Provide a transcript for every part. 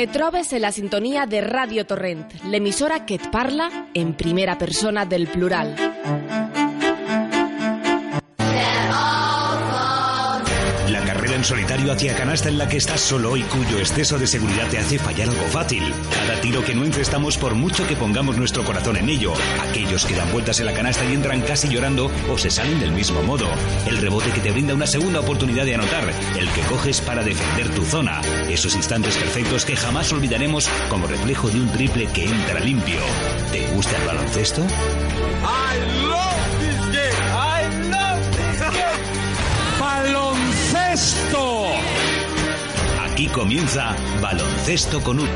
Et trobes en la sintonia de Radio Torrent, l'emissora que parla en primera persona del plural. Solitario hacia canasta en la que estás solo y cuyo exceso de seguridad te hace fallar algo fácil. Cada tiro que no encestamos por mucho que pongamos nuestro corazón en ello. Aquellos que dan vueltas en la canasta y entran casi llorando o se salen del mismo modo. El rebote que te brinda una segunda oportunidad de anotar. El que coges para defender tu zona. Esos instantes perfectos que jamás olvidaremos como reflejo de un triple que entra limpio. ¿Te gusta el baloncesto? Aquí comienza Baloncesto con U.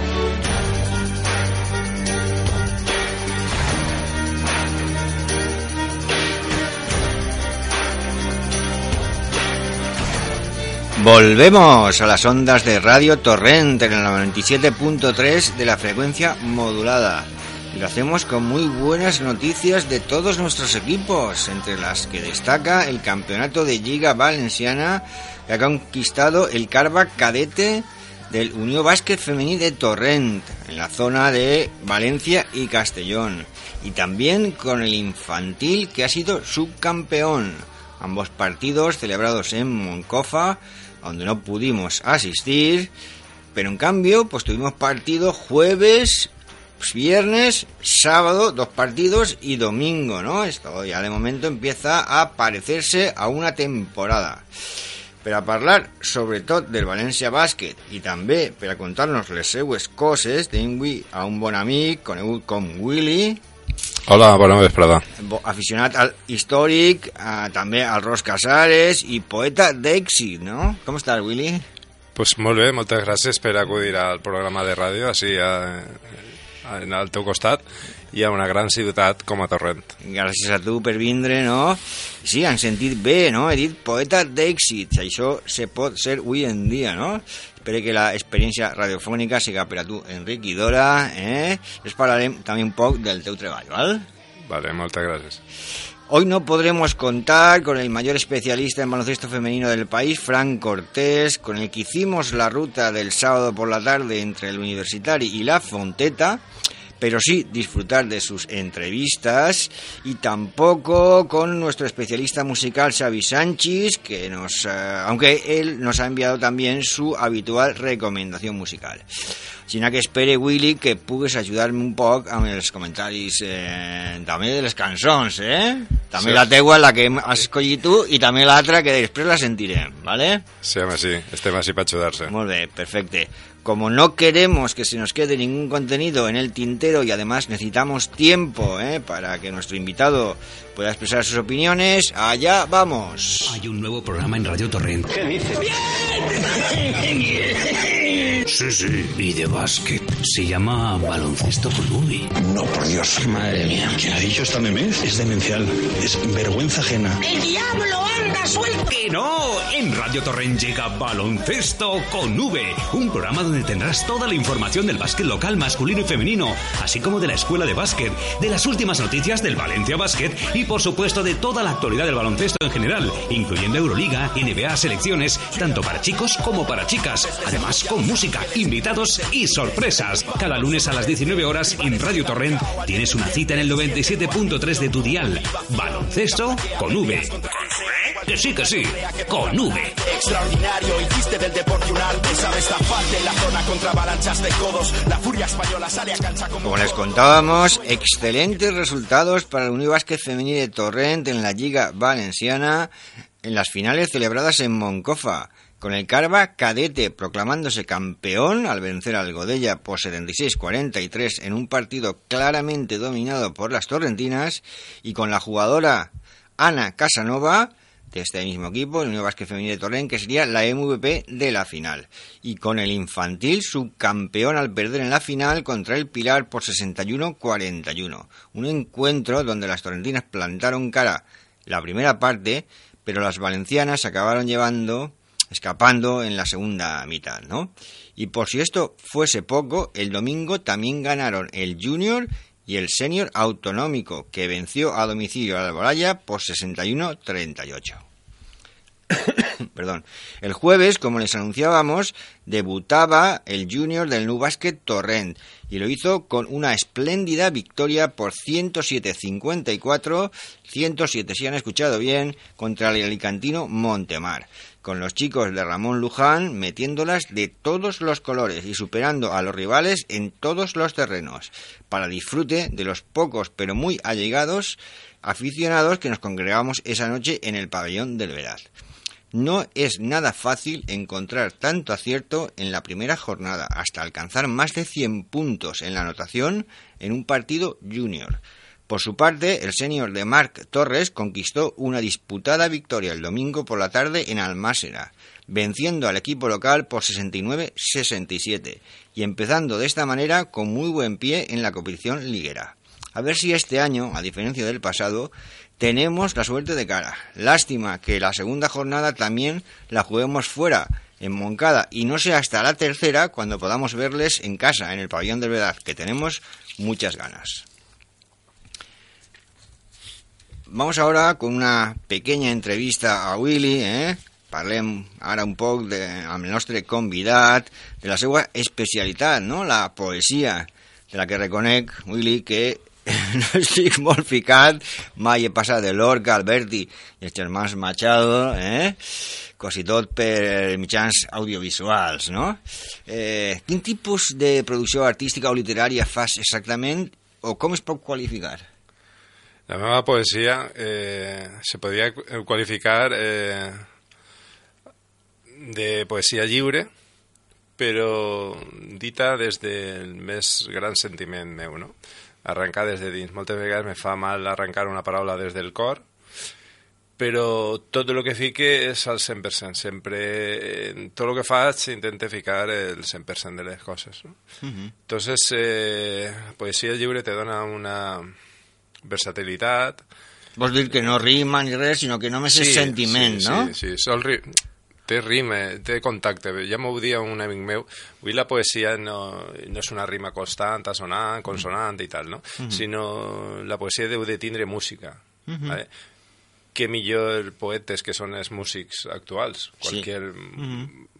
Volvemos a las ondas de Radio Torrent en el 97.3 de la frecuencia modulada. Y lo hacemos con muy buenas noticias de todos nuestros equipos, entre las que destaca el campeonato de Liga Valenciana que ha conquistado el Carva Cadete del Unió Básquet Femení de Torrent, en la zona de Valencia y Castellón. Y también con el infantil que ha sido subcampeón. Ambos partidos celebrados en Moncofa, donde no pudimos asistir, pero en cambio, pues tuvimos partido jueves, viernes, sábado, dos partidos y domingo, ¿no? Esto ya de momento empieza a parecerse a una temporada. Per a parlar sobretot del València Bàsquet i també per a contar-nos les seues coses tenim avui a un bon amic conegut com Willy, Hola, bona vesprada. aficionat al històric, a, també al Ros Casares i poeta d'èxit, no? Com estàs, Willy? Pues molt bé, moltes gràcies per acudir al programa de ràdio, així a, a, al teu costat, i a una gran ciutat com a Torrent. Gràcies a tu per vindre, no? Sí, han sentit bé, no? He dit poeta d'èxits. Això se pot ser avui en dia, no? Espero que la experiència radiofònica siga per a tu enriquidora, eh? Després parlarem també un poc del teu treball, val? Vale, moltes gràcies. Hoy no podremos contar con el mayor especialista en baloncesto femenino del país, Frank Cortés, con el que hicimos la ruta del sábado por la tarde entre el Universitari y la Fonteta, pero sí disfrutar de sus entrevistas y tampoco con nuestro especialista musical Xavi Sánchez, que nos, eh, aunque él nos ha enviado también su habitual recomendación musical. Sino que espere, Willy, que pugues ajudar-me un poc amb els comentaris eh, també de les cançons, eh? També Sí. la teua, la que has escollit tu, i també l'altra que després la sentirem, ¿vale? Sí, home, sí, estem així per ajudar-se. Muy bien, perfecto. Como no queremos que se nos quede ningún contenido en el tintero y además necesitamos tiempo ¿eh? para que nuestro invitado pueda expresar sus opiniones, allá vamos. Hay un nuevo programa en Radio Torrent. ¿Qué dices? Sí, sí, y de básquet. Se llama Baloncesto con Ubi. No, por Dios. Madre mía. ¿Quién ha dicho esta memez? Es demencial. Es vergüenza ajena. ¡El diablo anda suelto! ¡Que no! En Radio Torrent llega Baloncesto con V, un programa donde tendrás toda la información del básquet local masculino y femenino, así como de la escuela de básquet, de las últimas noticias del Valencia Básquet y por supuesto de toda la actualidad del baloncesto en general, incluyendo Euroliga, NBA, selecciones, tanto para chicos como para chicas, además con música, invitados y sorpresas. Cada lunes a las 19 horas en Radio Torrent tienes una cita en el 97.3 de tu dial. Baloncesto con V. Que sí, que sí, con V. Extraordinario, hiciste del deporte un arte. Sabes taparte en la zona contra avalanchas de codos. La furia española sale a cancha como... Como les contábamos, excelentes resultados para el Unió Básquet Femení de Torrent en la Liga Valenciana en las finales celebradas en Moncofa, con el Carva cadete proclamándose campeón al vencer al Godella por 76-43 en un partido claramente dominado por las torrentinas y con la jugadora Ana Casanova de este mismo equipo, el Unión Básquet Femenino de Torrent, que sería la MVP de la final. Y con el infantil subcampeón al perder en la final contra el Pilar por 61-41. Un encuentro donde las torrentinas plantaron cara la primera parte, pero las valencianas acabaron llevando, escapando en la segunda mitad, ¿no? Y por si esto fuese poco, el domingo también ganaron el Junior y el Senior Autonómico, que venció a domicilio al Alboraya por 61-38. Perdón. El jueves, como les anunciábamos, debutaba el junior del New Basket Torrent y lo hizo con una espléndida victoria por 107-54, 107 si han escuchado bien, contra el alicantino Montemar, con los chicos de Ramón Luján metiéndolas de todos los colores y superando a los rivales en todos los terrenos, para disfrute de los pocos pero muy allegados aficionados que nos congregamos esa noche en el pabellón del Veraz. No es nada fácil encontrar tanto acierto en la primera jornada, hasta alcanzar más de 100 puntos en la anotación en un partido junior. Por su parte, el senior de Marc Torres conquistó una disputada victoria el domingo por la tarde en Almásera, venciendo al equipo local por 69-67 y empezando de esta manera con muy buen pie en la competición liguera. A ver si este año, a diferencia del pasado, tenemos la suerte de cara. Lástima que la segunda jornada también la juguemos fuera, en Moncada, y no sea hasta la tercera cuando podamos verles en casa, en el pabellón de verdad, que tenemos muchas ganas. Vamos ahora con una pequeña entrevista a Willy, eh? Parlem ara un poc de, amb el nostre convidat de la seva especialitat, no? la poesia, de la que reconec, Willy, que no estic molt ficat, mai he passat de Lorca, Alberti i els germans Machado, eh? quasi tot per mitjans audiovisuals, no? Eh, quin tipus de producció artística o literària fas exactament o com es pot qualificar? La meva poesia eh, se podria qualificar eh, de poesia lliure, però dita des del més gran sentiment meu, no? Arrencar des de dins. Moltes vegades me fa mal arrencar una paraula des del cor, però tot el que fique és al 100%. Sempre, en tot el que faig, intento ficar el 100% de les coses. No? Uh -huh. Entonces, eh, poesia lliure te dona una versatilitat. Vols dir que no rima ni res, sinó que només sí, és sentiment, sí, no? Sí, sí, sol ri... té rima, té contacte. Ja m'ho dia un amic meu, avui la poesia no, no és una rima constant, assonant, consonant i tal, no? Uh -huh. Sinó la poesia deu de tindre música. Uh -huh. ¿vale? Què millor poetes que són els músics actuals. Qualquier... Sí. Uh -huh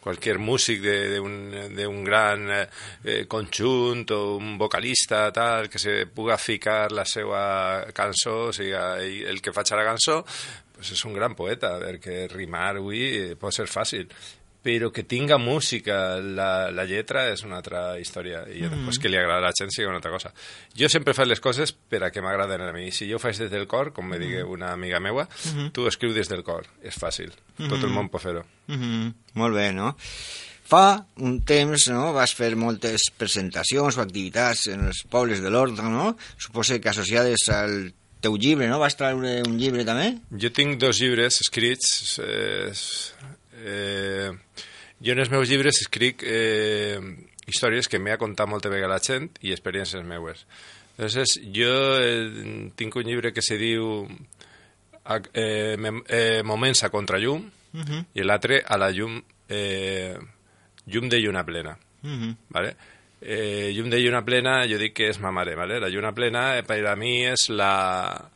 cualquier músic d'un de, un gran eh, conjunt o un vocalista tal, que se puga ficar la seva cançó, o sigui, el que faig la cançó, pues és un gran poeta, perquè rimar avui pot ser fàcil però que tinga música, la, la lletra és una altra història i mm després que li agrada a la gent sigui una altra cosa. Jo sempre faig les coses per a que m'agraden a mi. Si jo faig des del cor, com me digui una amiga meua, mm -hmm. tu escriu des del cor. És fàcil. Mm -hmm. Tot el món pot fer-ho. Mm -hmm. Molt bé, no? Fa un temps no, vas fer moltes presentacions o activitats en els pobles de l'Horta, no? Suposo que associades al teu llibre, no? Vas treure un llibre també? Jo tinc dos llibres escrits. Eh, eh, jo en els meus llibres escric eh, històries que m'he contat molta vegada la gent i experiències meues. Entonces, jo eh, tinc un llibre que se diu eh, eh, Moments a contrallum uh -huh. i l'altre a la llum eh, llum de lluna plena. Uh -huh. ¿vale? Eh, llum de lluna plena jo dic que és ma mare. ¿vale? La lluna plena eh, per a mi és la,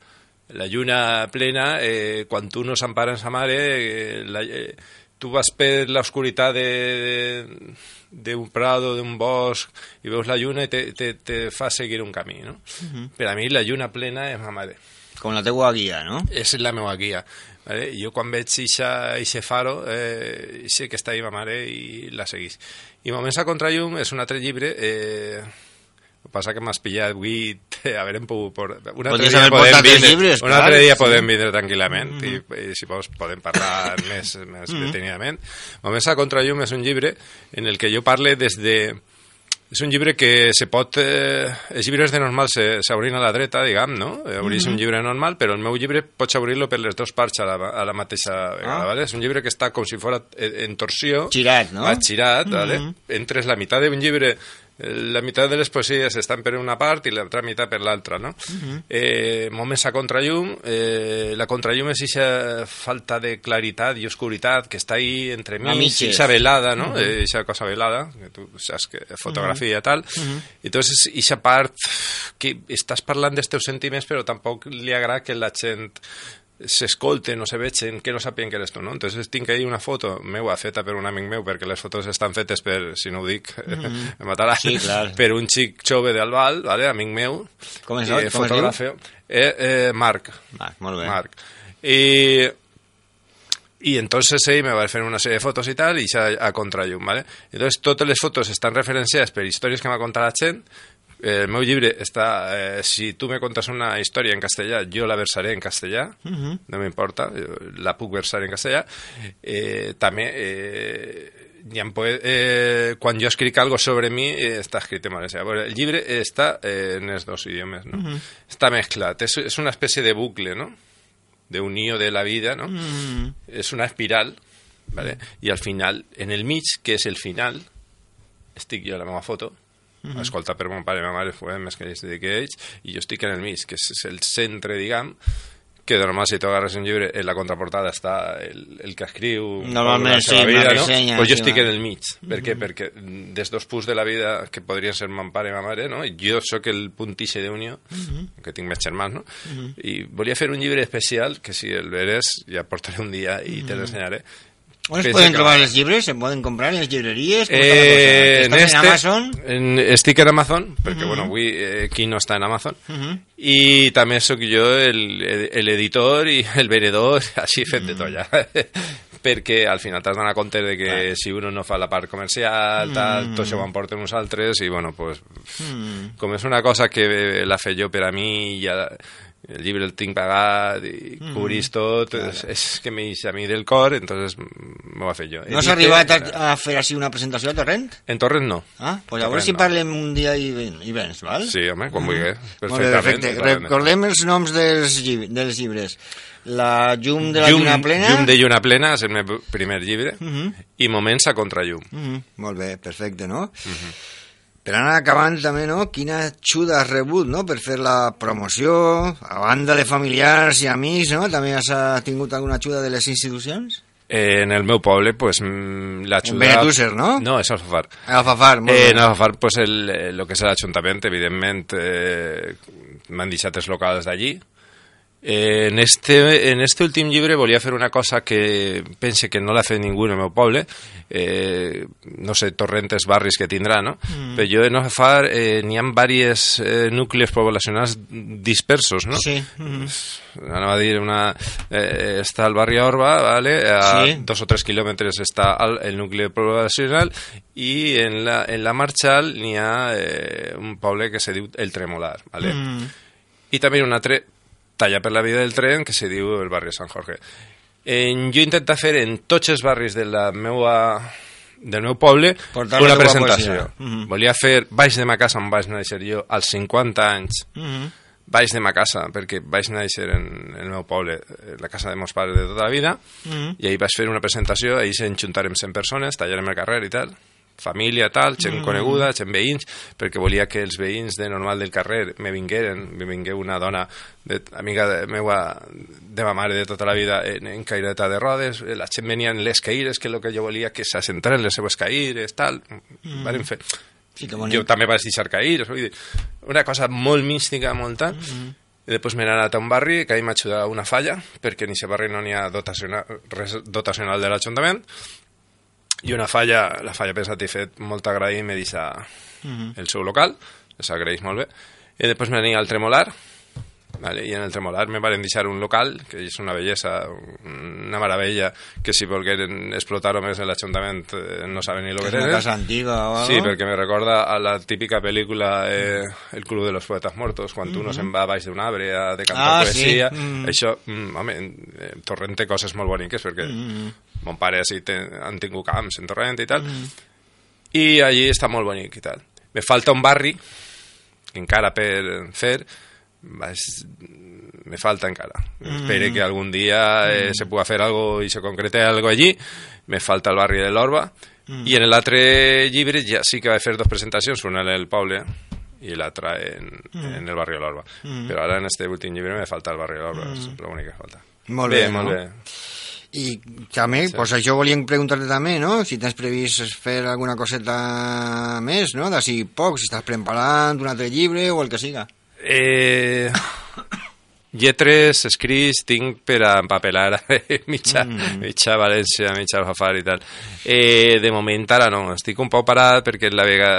la lluna plena eh, quan tu no s'empara en sa mare eh, la, eh, tu vas per l'oscuritat d'un prado, d'un bosc, i veus la lluna i te, te, te fa seguir un camí, no? Uh -huh. Per a mi la lluna plena és ma mare. Com la teua guia, no? És la meva guia. Vale? Jo quan veig ixe faro, eh, sé que està ahí ma mare i la seguís. I Moments a Contrallum és un altre llibre eh, el que passa que m'has pillat avui haverem pogut... Por... Un altre dia podem vindre, llibres, un altre dia sí. podem vindre tranquil·lament mm -hmm. i, i, si vols podem parlar més, més mm -hmm. detenidament. Moments a Contrallum és un llibre en el que jo parle des de... És un llibre que se pot... Eh, els llibres de normal s'obrien a la dreta, diguem, no? Obrís mm -hmm. un llibre normal, però el meu llibre pots obrir-lo per les dues parts a la, a la mateixa vegada, ah. ¿vale? És un llibre que està com si fos en torsió. Girat, no? Va girat, mm -hmm. ¿vale? Entres la meitat d'un llibre la meitat de les poesies estan per una part i l'altra meitat per l'altra, no? Uh -huh. eh, moments a contrallum, eh, la contrallum és aquesta falta de claritat i oscuritat que està ahí entre mi, aquesta velada, no? Uh -huh. eh, cosa velada, que tu saps que fotografia uh -huh. i tal. Uh -huh. Entonces, aquesta part que estàs parlant dels teus sentiments però tampoc li agrada que la gent s'escolten o se vegen que no sapien que eres tu, no? Entonces tinc ahí una foto meua feta per un amic meu, perquè les fotos estan fetes per, si no ho dic, mm -hmm. em matarà, Sí, clar. per un xic jove d'Albal, vale? amic meu, Com es- i com es diu? fotògraf, eh, eh, Marc, Va, molt bé. Marc. I, y entonces ell me va fer una sèrie de fotos i tal, i ja a contrallum, ¿vale? Entonces totes les fotos estan referenciades per històries que m'ha contat la gent, el meu llibre està... Eh, si tu me contes una història en castellà, jo la versaré en castellà, no m'importa, jo la puc versar en castellà. Eh, també, eh, eh, quan jo escric algo sobre mi, eh, està escrit en valencià. Bueno, el llibre està eh, en els dos idiomes, no? Mesclat, és, és una espècie de bucle, no? de unió de la vida, no? És una espiral, ¿vale? I al final, en el mig, que és el final, estic jo a la meva foto, escolta per mon pare i ma mare, fue més que ells que ells, i jo estic en el mig, que és el centre, diguem, que de normal si tu agarres un llibre en la contraportada està el, el que escriu Normalment sí, vida, no? ressenya, pues jo estic en el mig per què? perquè des dos punts de la vida que podrien ser mon pare i ma mare no? Jo sóc el puntixe d'unió que tinc més germans no? i volia fer un llibre especial que si el veres ja portaré un dia i te l'ensenyaré Pensa poden que- trobar els llibres? Se poden comprar en les llibreries? Com Eh, cosa? Estan en Amazon? en, estic en Amazon, perquè, bueno, avui eh, qui no està en Amazon, i també sóc jo el, el editor i el venedor, així fet de tot ja. perquè al final t'has d'anar compte de que si uno no fa la part comercial, tal, tot això ho emporten uns altres, i bueno, pues, com és una cosa que la fe jo per a mi, ja, el llibre el tinc pagat i cobrís tot, és, és que m'eix a mi del cor, entonces m'ho va fer jo. No has Edite- arribat a, a fer així una presentació a Torrent? En Torres no. Ah, pues a veure Torrent si no. parlem un dia i, ven, i vens, val? Sí, home, quan vulgui. Molt bé, perfecte. Recordem els noms dels, llib dels llibres. La llum de la Llum, lluna plena. Llum de lluna plena és el meu primer llibre i Moments a contrallum. Mhm, molt bé, perfecte, no? Per anar acabant també, no? Quina ajuda has rebut, no?, per fer la promoció, a banda de familiars i amics, no? També has eh, tingut alguna ajuda de les institucions? Eh, en el meu poble, pues, mm, l'ajuda... En Benetússer, no? No, és Alfafar. A Fafar, molt Eh, bé. en Alfafar, pues, el, eh, lo que és l'Ajuntament, evidentment, eh, m'han deixat els locals d'allí. Eh, en, este, en este últim llibre volia fer una cosa que pense que no l'ha fet ningú en el meu poble, eh, no sé, torrentes barris que tindrà, no? Mm. Però jo en Alfafar eh, n'hi ha diversos eh, núcleos poblacionals dispersos, no? Sí. Anava a dir, una, eh, està el barri Orba, ¿vale? a Sí. dos o tres kilòmetres està el, el nucli poblacional i en la, en la Marchal n'hi ha eh, un poble que se diu El Tremolar, ¿vale? Mm. i també un altre talla per la vida del tren que se diu el barri de Sant Jorge. En, jo intento fer en tots els barris de la meua del meu poble una presentació. poesia. Mhm. Volia fer Baix de ma casa on vaig néixer jo als 50 anys Mhm. Baix de ma casa, perquè vaig néixer en el meu poble, eh, la casa de meus pares de tota la vida, Mhm. i ahir vaig fer una presentació, ahir se'n juntarem 100 persones, tallarem el carrer i tal, família, tal, gent Mm. coneguda, gent veïns, perquè volia que els veïns de normal del carrer me vingueren, me vingué una dona de, amiga de, meua, de ma mare de tota la vida en, en caireta de rodes, eh, la gent venia en les caires, que és el que jo volia que s'assentaren en les seues caires, tal, mm. varen fer... Sí, que bonic. Jo també vaig deixar cair, vull dir, una cosa molt mística, molt tal, i després m'he anat a un barri que ahir m'ha ajudat una falla, perquè en aquest barri no n'hi ha dotacional, res dotacional de l'Ajuntament, i una falla, la falla pensat i fet molt agraït i m'he deixat el seu local, s'agraeix molt bé, i després m'he anat al Tremolar, Vale, i en el Tremolar me van deixar un local que és una bellesa, una meravella que si volgueren explotar-ho més en l'Ajuntament eh, no saben ni lo que És una casa antiga o algo? Sí, perquè me recorda a la típica pel·lícula eh, El club de los poetas muertos, quan uno se'n va baix d'un arbre a de cantar Ah, sí. poesia. Mm. Això, mm, home, eh, Torrent té coses molt boniques, perquè mon pare sí té, han tingut camps en Torrent i tal, i allí està molt bonic i tal. Me falta un barri, que encara per fer, vaig, me falta encara. Espero que algun dia eh, se puga fer algo i se concrete algo allí. Me falta el barri de l'Orba. I en l'altre llibre ja sí que vaig fer dos presentacions, una en el poble i l'altra en, en el barri de l'Orba. Però ara en este últim llibre me falta el barri de l'Orba, és l'únic que falta. Molt bé, molt no? bé. I també, sí. pues això volíem preguntar-te també, no? Si tens previst fer alguna coseta més, no? D'ací poc, si estàs preparant un altre llibre o el que siga. Eh, lletres escrits tinc per a empapelar mitja, mm. mitja València, mitja Alfafar i tal. Eh, de moment ara no, estic un poc parat perquè en la, vega,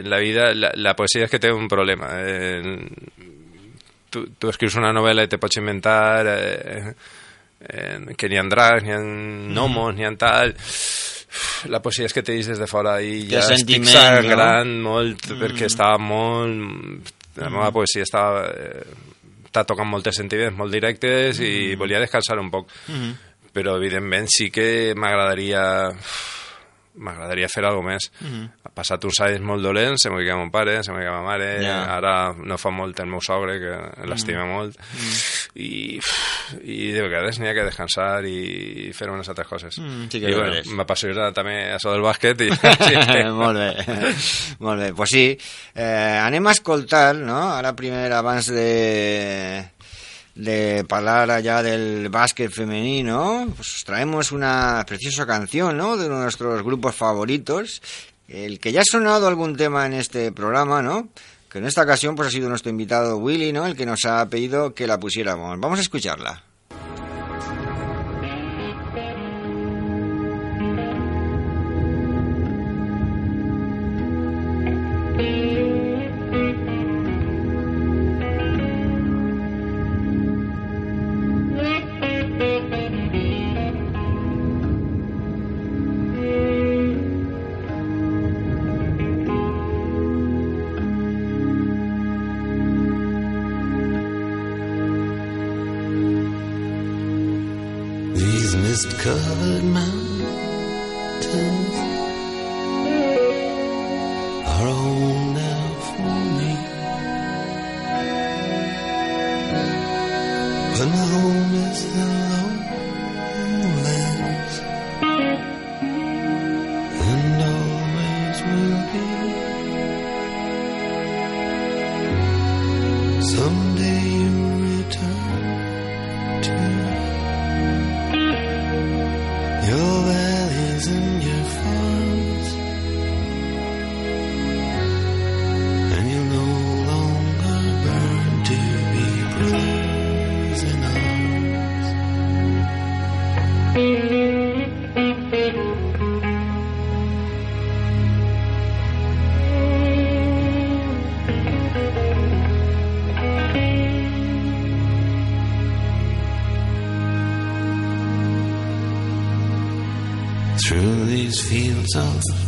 en la vida la, la poesia és que té un problema. Eh, tu, tu escrius una novel·la i te pots inventar eh, eh, que n'hi ha dracs, n'hi ha gnomos, mm. n'hi ha tal la poesia és que te des de fora i ja estic sagrant no? molt mm. perquè estava molt la meva poesia estava eh, està tocant moltes sentiments molt directes i mm. volia descansar un poc mm però evidentment sí que m'agradaria m'agradaria fer alguna més. Mm -hmm. Ha passat uns anys molt dolents, se m'ho mon pare, se m'ho ma mare, yeah. ara no fa molt el meu sogre, que l'estima mm -hmm. molt, mm -hmm. i, i de vegades n'hi ha que descansar i fer unes altres coses. Mm, sí que I bueno, m'apassiona també això del bàsquet. I, sí. molt bé, molt bé. Pues sí, eh, anem a escoltar, no?, ara primer abans de de hablar allá del básquet femenino, pues traemos una preciosa canción, ¿no? De uno de nuestros grupos favoritos, el que ya ha sonado algún tema en este programa, ¿no? Que en esta ocasión pues ha sido nuestro invitado Willy, ¿no? El que nos ha pedido que la pusiéramos. Vamos a escucharla.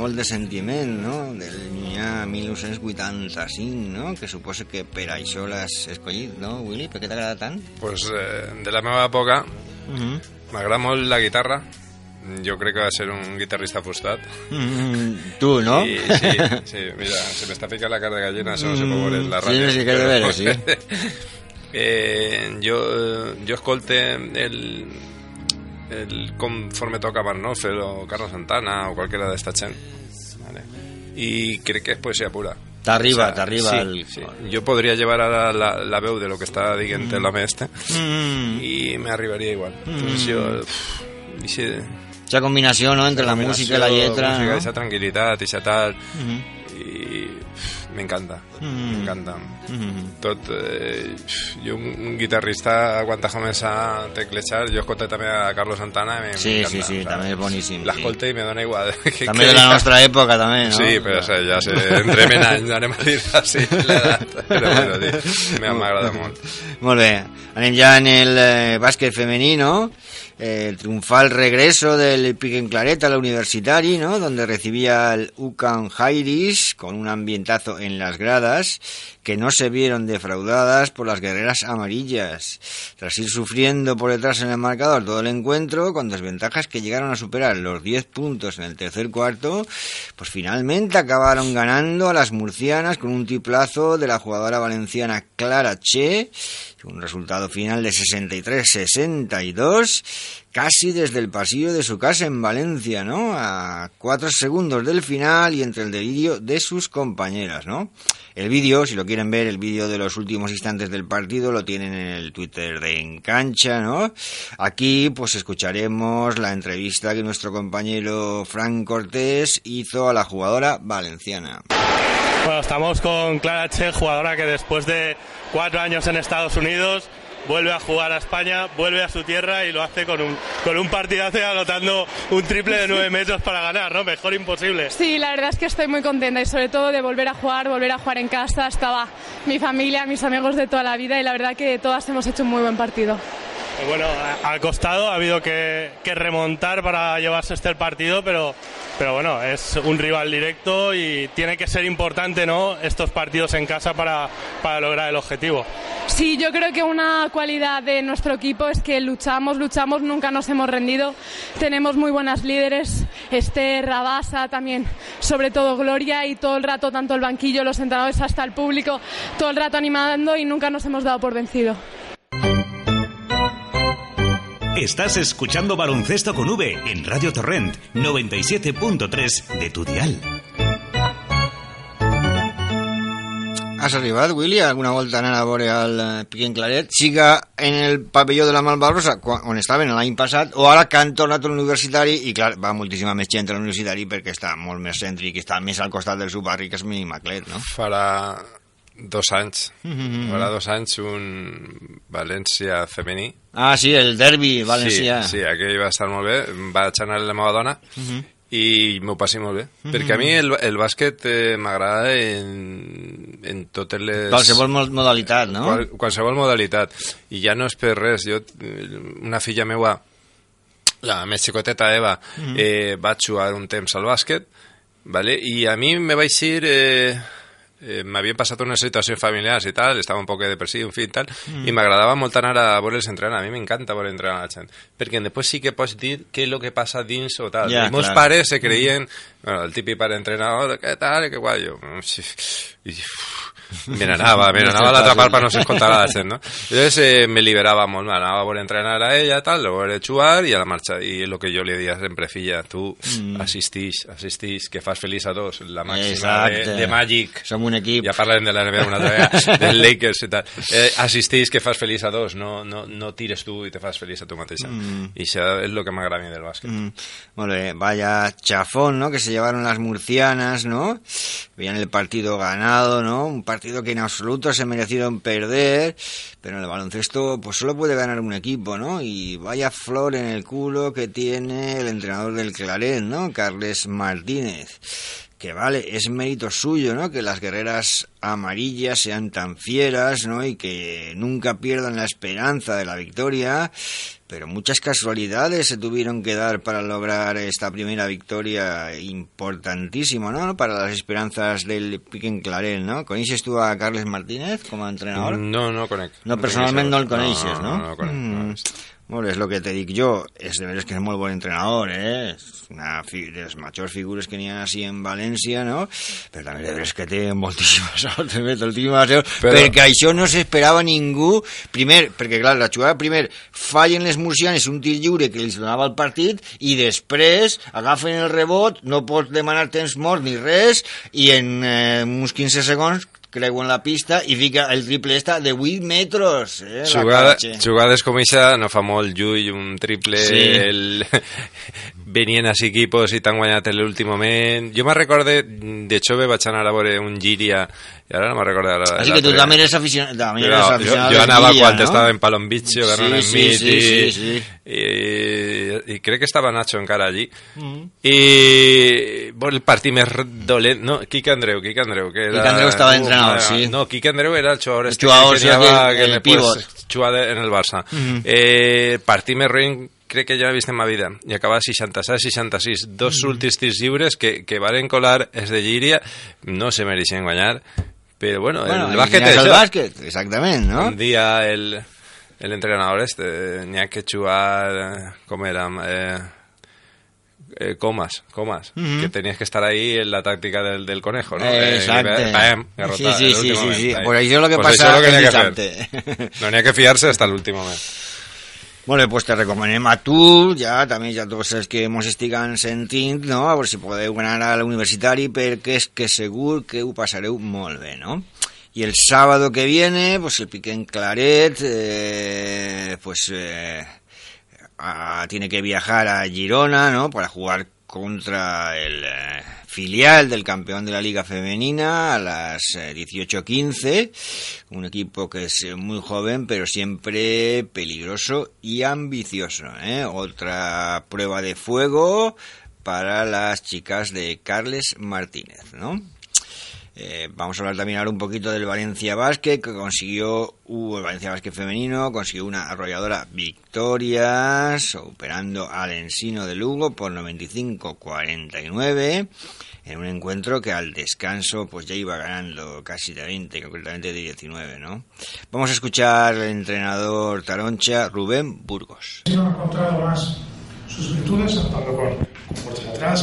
molt de sentiment, no?, del Llunyà 1985, no?, que suposa que per això l'has escollit, no, Willy? Per què t'agrada tant? Pues eh, de la meva època uh mhm. -huh. m'agrada molt la guitarra, jo crec que va ser un guitarrista frustrat. Mm, tu, no? Sí, sí, sí. Mira, se m'està ficant la cara de gallina, això no se pot veure la ràdio. Sí, sí que de veure, sí. eh, jo, jo escolte el, el, conforme toca Barnofel o Carlos Santana o cualquiera de esta gent vale. i crec que és poesia pura T'arriba, o sea, t'arriba sí, el... Sí. Jo podria llevar ara la, la veu de lo que està dient mm. l'home este mm. i m'arribaria igual. Mm. Entonces jo... Pff, dice, esa combinació, no?, entre la, la música i la lletra, música, no? Esa tranquil·litat, esa tal... Mm -hmm. I m'encanta, mm. m'encanta. Mm. Tot, eh, jo un, guitarrista t'ha començat a teclejar, jo escolto també a Carlos Santana i sí, sí, sí, també és boníssim. L'escolto sí. i me dona igual. que, també de la nostra època, també, no? Sí, però o sea, ja sé, entrem en anys, anem a dir així l'edat, però bueno, m'agrada molt. Molt bé, anem ja en el eh, bàsquet femení, no? El triunfal regreso del Piquen Clareta a la Universitari, ¿no? Donde recibía el Ucan Jairis con un ambientazo en las gradas que no se vieron defraudadas por las guerreras amarillas. Tras ir sufriendo por detrás en el marcador todo el encuentro, con desventajas que llegaron a superar los 10 puntos en el tercer cuarto, pues finalmente acabaron ganando a las murcianas con un tiplazo de la jugadora valenciana Clara Che, un resultado final de 63-62 casi desde el pasillo de su casa en Valencia, ¿no? A cuatro segundos del final y entre el delirio de sus compañeras, ¿no? El vídeo, si lo quieren ver, el vídeo de los últimos instantes del partido lo tienen en el Twitter de Encancha, ¿no? Aquí, pues escucharemos la entrevista que nuestro compañero Frank Cortés hizo a la jugadora valenciana. Bueno, estamos con Clara Che, jugadora que después de cuatro años en Estados Unidos vuelve a jugar a España, vuelve a su tierra y lo hace con un, con un partidazo anotando un triple de nueve metros para ganar, ¿no? Mejor imposible. Sí, la verdad es que estoy muy contenta y sobre todo de volver a jugar, volver a jugar en casa. Estaba mi familia, mis amigos de toda la vida y la verdad que todas hemos hecho un muy buen partido. Bueno, ha costado, ha habido que, que remontar para llevarse este partido, pero pero bueno, es un rival directo y tiene que ser importante ¿no? estos partidos en casa para, para lograr el objetivo. Sí, yo creo que una cualidad de nuestro equipo es que luchamos, luchamos, nunca nos hemos rendido. Tenemos muy buenas líderes, Esther, Rabasa, también, sobre todo Gloria, y todo el rato, tanto el banquillo, los entrenadores, hasta el público, todo el rato animando y nunca nos hemos dado por vencido. Estás escuchando Baloncesto con V en Radio Torrent 97.3 de tu dial. Has arribat, Willy, alguna volta anant a veure el eh, Piquent Claret, siga en el pavelló de la Malvarosa, on estaven l'any passat, o ara que han tornat a l'universitari, i clar, va moltíssima més gent a l'universitari perquè està molt més cèntric, està més al costat del seu barri, que és Minimaclet, no? Farà dos anys, mm -hmm. farà dos anys un València femení. Ah, sí, el derbi valencià. Sí, sí, aquell va estar molt bé, vaig anar la meva dona, mm -hmm i m'ho passi molt bé, mm -hmm. perquè a mi el, el bàsquet eh, m'agrada en, en totes les... Qualsevol modalitat, no? Qual, qualsevol modalitat, i ja no és per res, jo, una filla meua, la més xicoteta Eva, mm -hmm. eh, va jugar un temps al bàsquet, vale? i a mi me vaig ir... Eh, eh, m'havien passat unes situacions familiars i tal, estava un poc depressiu, en fi, i tal, mm. i m'agradava molt anar a els entrenar, a mi m'encanta veure entrenar la gent, perquè després sí que pots dir què és el que passa dins o tal. Yeah, I meus pares se creien, mm. bueno, el típic pare entrenador, què tal, que guai, jo, i, uf, me n'anava, me n'anava a l'altra part per no s'escoltar la gent, no? Llavors eh, me liberava molt, m'anava a veure entrenar a ella, tal, a veure jugar i a la marxa, i el que jo li deia sempre, filla, tu mm. assistix, assistix, que fas feliç a dos, la màxima de, de Magic. Som un equip. Ja parlarem de la NBA una vegada, del Lakers i tal. Eh, assistix, que fas feliç a dos, no, no, no tires tu i te fas feliç a tu mateixa. Mm. Això és el que m'agrada a mi del bàsquet. Mm. Molt bé, vaya chafón, ¿no? Que se llevaron las murcianas, ¿no? Veían el partido ganado, ¿no? Un partido partido que en absoluto se merecieron perder, pero en el baloncesto pues solo puede ganar un equipo, ¿no? Y vaya flor en el culo que tiene el entrenador del Claret, ¿no? Carles Martínez que vale, es mérito suyo, ¿no? Que las guerreras amarillas sean tan fieras, ¿no? Y que nunca pierdan la esperanza de la victoria, pero muchas casualidades se tuvieron que dar para lograr esta primera victoria importantísima, ¿no? Para las esperanzas del Piquen Clarel, ¿no? ¿Conoces tú a Carles Martínez como entrenador? No, no conec. No, personalmente no el conoces, ¿no? No, no, no, no, Molt bé, és el que te dic jo. És de veres que és molt bon entrenador, eh? És una fi de les majors figures que n'hi ha així en València, no? Però també de veres que té moltíssima sort, també, moltíssima sort, Però... perquè això no s'esperava ningú. Primer, perquè clar, la jugada primer fallen les murcianes un tir lliure que els donava el partit i després agafen el rebot, no pots demanar temps mort ni res i en eh, uns 15 segons creuen la pista i fica el triple esta de 8 metres. Eh, Jugada, jugades com això no fa molt lluny, un triple... Sí. El... Venien a equipos i t'han guanyat l'últim moment. Jo me recorde, de jove vaig anar a veure un Giria i ara no me'n recordo ara. Així que tu també eres aficionat, també eres aficionat jo, jo anava quan no? estava en Palombicho, sí, en sí, Mit, sí, sí, sí. I, i, crec que estava Nacho encara allí. Mm. I bueno, el partit més dolent... No, Quique Andreu, Quique Andreu. Que era, Quique Andreu estava entrenador, uh, sí. No, Quique Andreu era el jugador, este jugador que, que, que, el, el, el pivot. Jugava en el Barça. Mm -hmm. eh, partit més ruïn crec que ja he vist en ma vida, i acaba 67-66, dos mm. últims tirs lliures que, que varen colar és de Llíria, no se mereixen guanyar, però bueno, bueno el bàsquet és el això. bàsquet, exactament, no? Un dia el, el entrenador este, n'hi ha que jugar, com era, eh, eh, comas, comas, que tenías que estar ahí en la táctica del, del conejo, ¿no? Eh, Eh, pam, Sí, sí, sí, sí, sí. ahí. Pues això és lo que Pues lo que ha. No ha que fiarse hasta el último moment. Bé, pues te recomanem a tu, ja, també ja tots els que mos estiguen sentint, no?, a veure si podeu a l'universitari perquè és que segur que ho passareu molt bé, no? Y el sábado que viene, pues el Piquen Claret, eh, pues eh, tiene que viajar a Girona, ¿no? Para jugar contra el eh, filial del campeón de la Liga Femenina a las eh, 18.15. Un equipo que es eh, muy joven, pero siempre peligroso y ambicioso. ¿eh? Otra prueba de fuego para las chicas de Carles Martínez, ¿no? Eh, vamos a hablar también ahora un poquito del Valencia Basket, que consiguió, uh, el Valencia Basket femenino, consiguió una arrolladora victoria, superando al Ensino de Lugo por 95-49, en un encuentro que al descanso pues ya iba ganando casi de 20, concretamente de 19, ¿no? Vamos a escuchar al entrenador taroncha, Rubén Burgos. encontrado más sus virtudes atrás,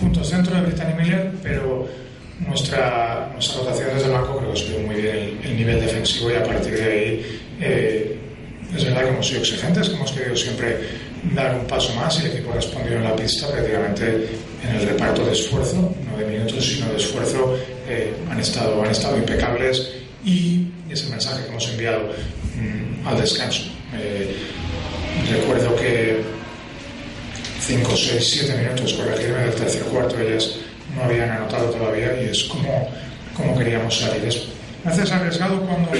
puntos de Miller, pero nuestra, nuestra rotación desde el banco creo que subió muy bien el, el nivel defensivo y a partir de ahí eh, es verdad que hemos sido exigentes, que hemos querido siempre dar un paso más y el equipo ha respondido en la pista prácticamente en el reparto de esfuerzo, no de minutos sino de esfuerzo, eh, han, estado, han estado impecables y es el mensaje que hemos enviado mm, al descanso. Eh, recuerdo que 5, 6, 7 minutos, corregirme del tercer cuarto, ellas no habían anotado todavía y es como, como queríamos salir. Es, a veces arriesgado cuando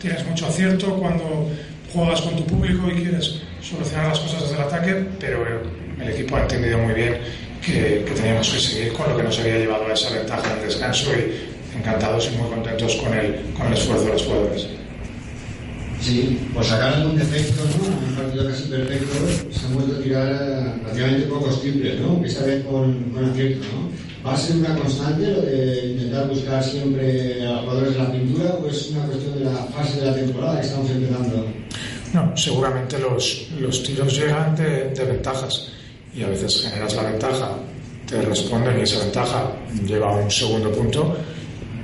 tienes mucho acierto, cuando juegas con tu público y quieres solucionar las cosas desde el ataque, pero el equipo ha entendido muy bien que, que teníamos que seguir con lo que nos había llevado a esa ventaja en el descanso y encantados y muy contentos con el, con el esfuerzo de los jugadores. Sí, pues sacaron un defecto, ¿no? Un partido casi perfecto, se han vuelto a tirar eh, prácticamente pocos triples, ¿no? Aunque esta vez con, con acierto, ¿no? ¿Va a ser una constante lo de intentar buscar siempre a jugadores de la pintura o es una cuestión de la fase de la temporada que estamos empezando? No, seguramente los, los tiros llegan de, de ventajas y a veces generas la ventaja, te responden y esa ventaja lleva a un segundo punto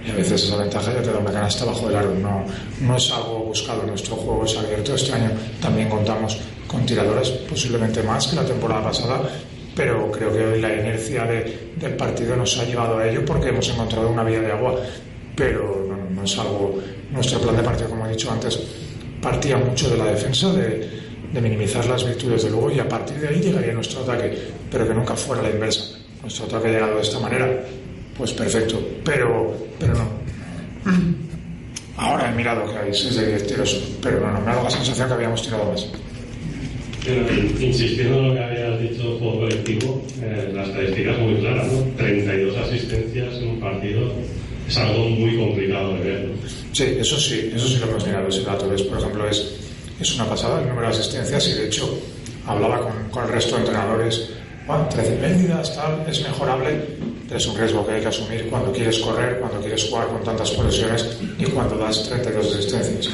y a veces esa ventaja ya te da una canasta bajo el aro. No, no es algo buscado, nuestro juego es abierto. Este año también contamos con tiradores, posiblemente más que la temporada pasada, pero creo que hoy la inercia de- del partido nos ha llevado a ello porque hemos encontrado una vía de agua. Pero no, no es algo, nuestro plan de partido, como he dicho antes, partía mucho de la defensa, de, de minimizar las virtudes de luego y a partir de ahí llegaría nuestro ataque, pero que nunca fuera la inversa. Nuestro ataque ha llegado de esta manera, pues perfecto, pero, pero no. Ahora he mirado que hay 6 de 10 tiros, pero no, no, me ha dado la sensación que habíamos tirado más. Insistiendo en lo que habías dicho, juego colectivo, eh, la estadística es muy clara, ¿no? 32 asistencias en un partido es algo muy complicado de ver. ¿no? Sí, eso sí, eso sí lo hemos mirado, ese dato, ¿ves? por ejemplo, es, es una pasada el número de asistencias y de hecho hablaba con, con el resto de entrenadores, bueno, 13 pérdidas, tal, es mejorable, pero es un riesgo que hay que asumir cuando quieres correr, cuando quieres jugar con tantas posesiones y cuando das 32 asistencias.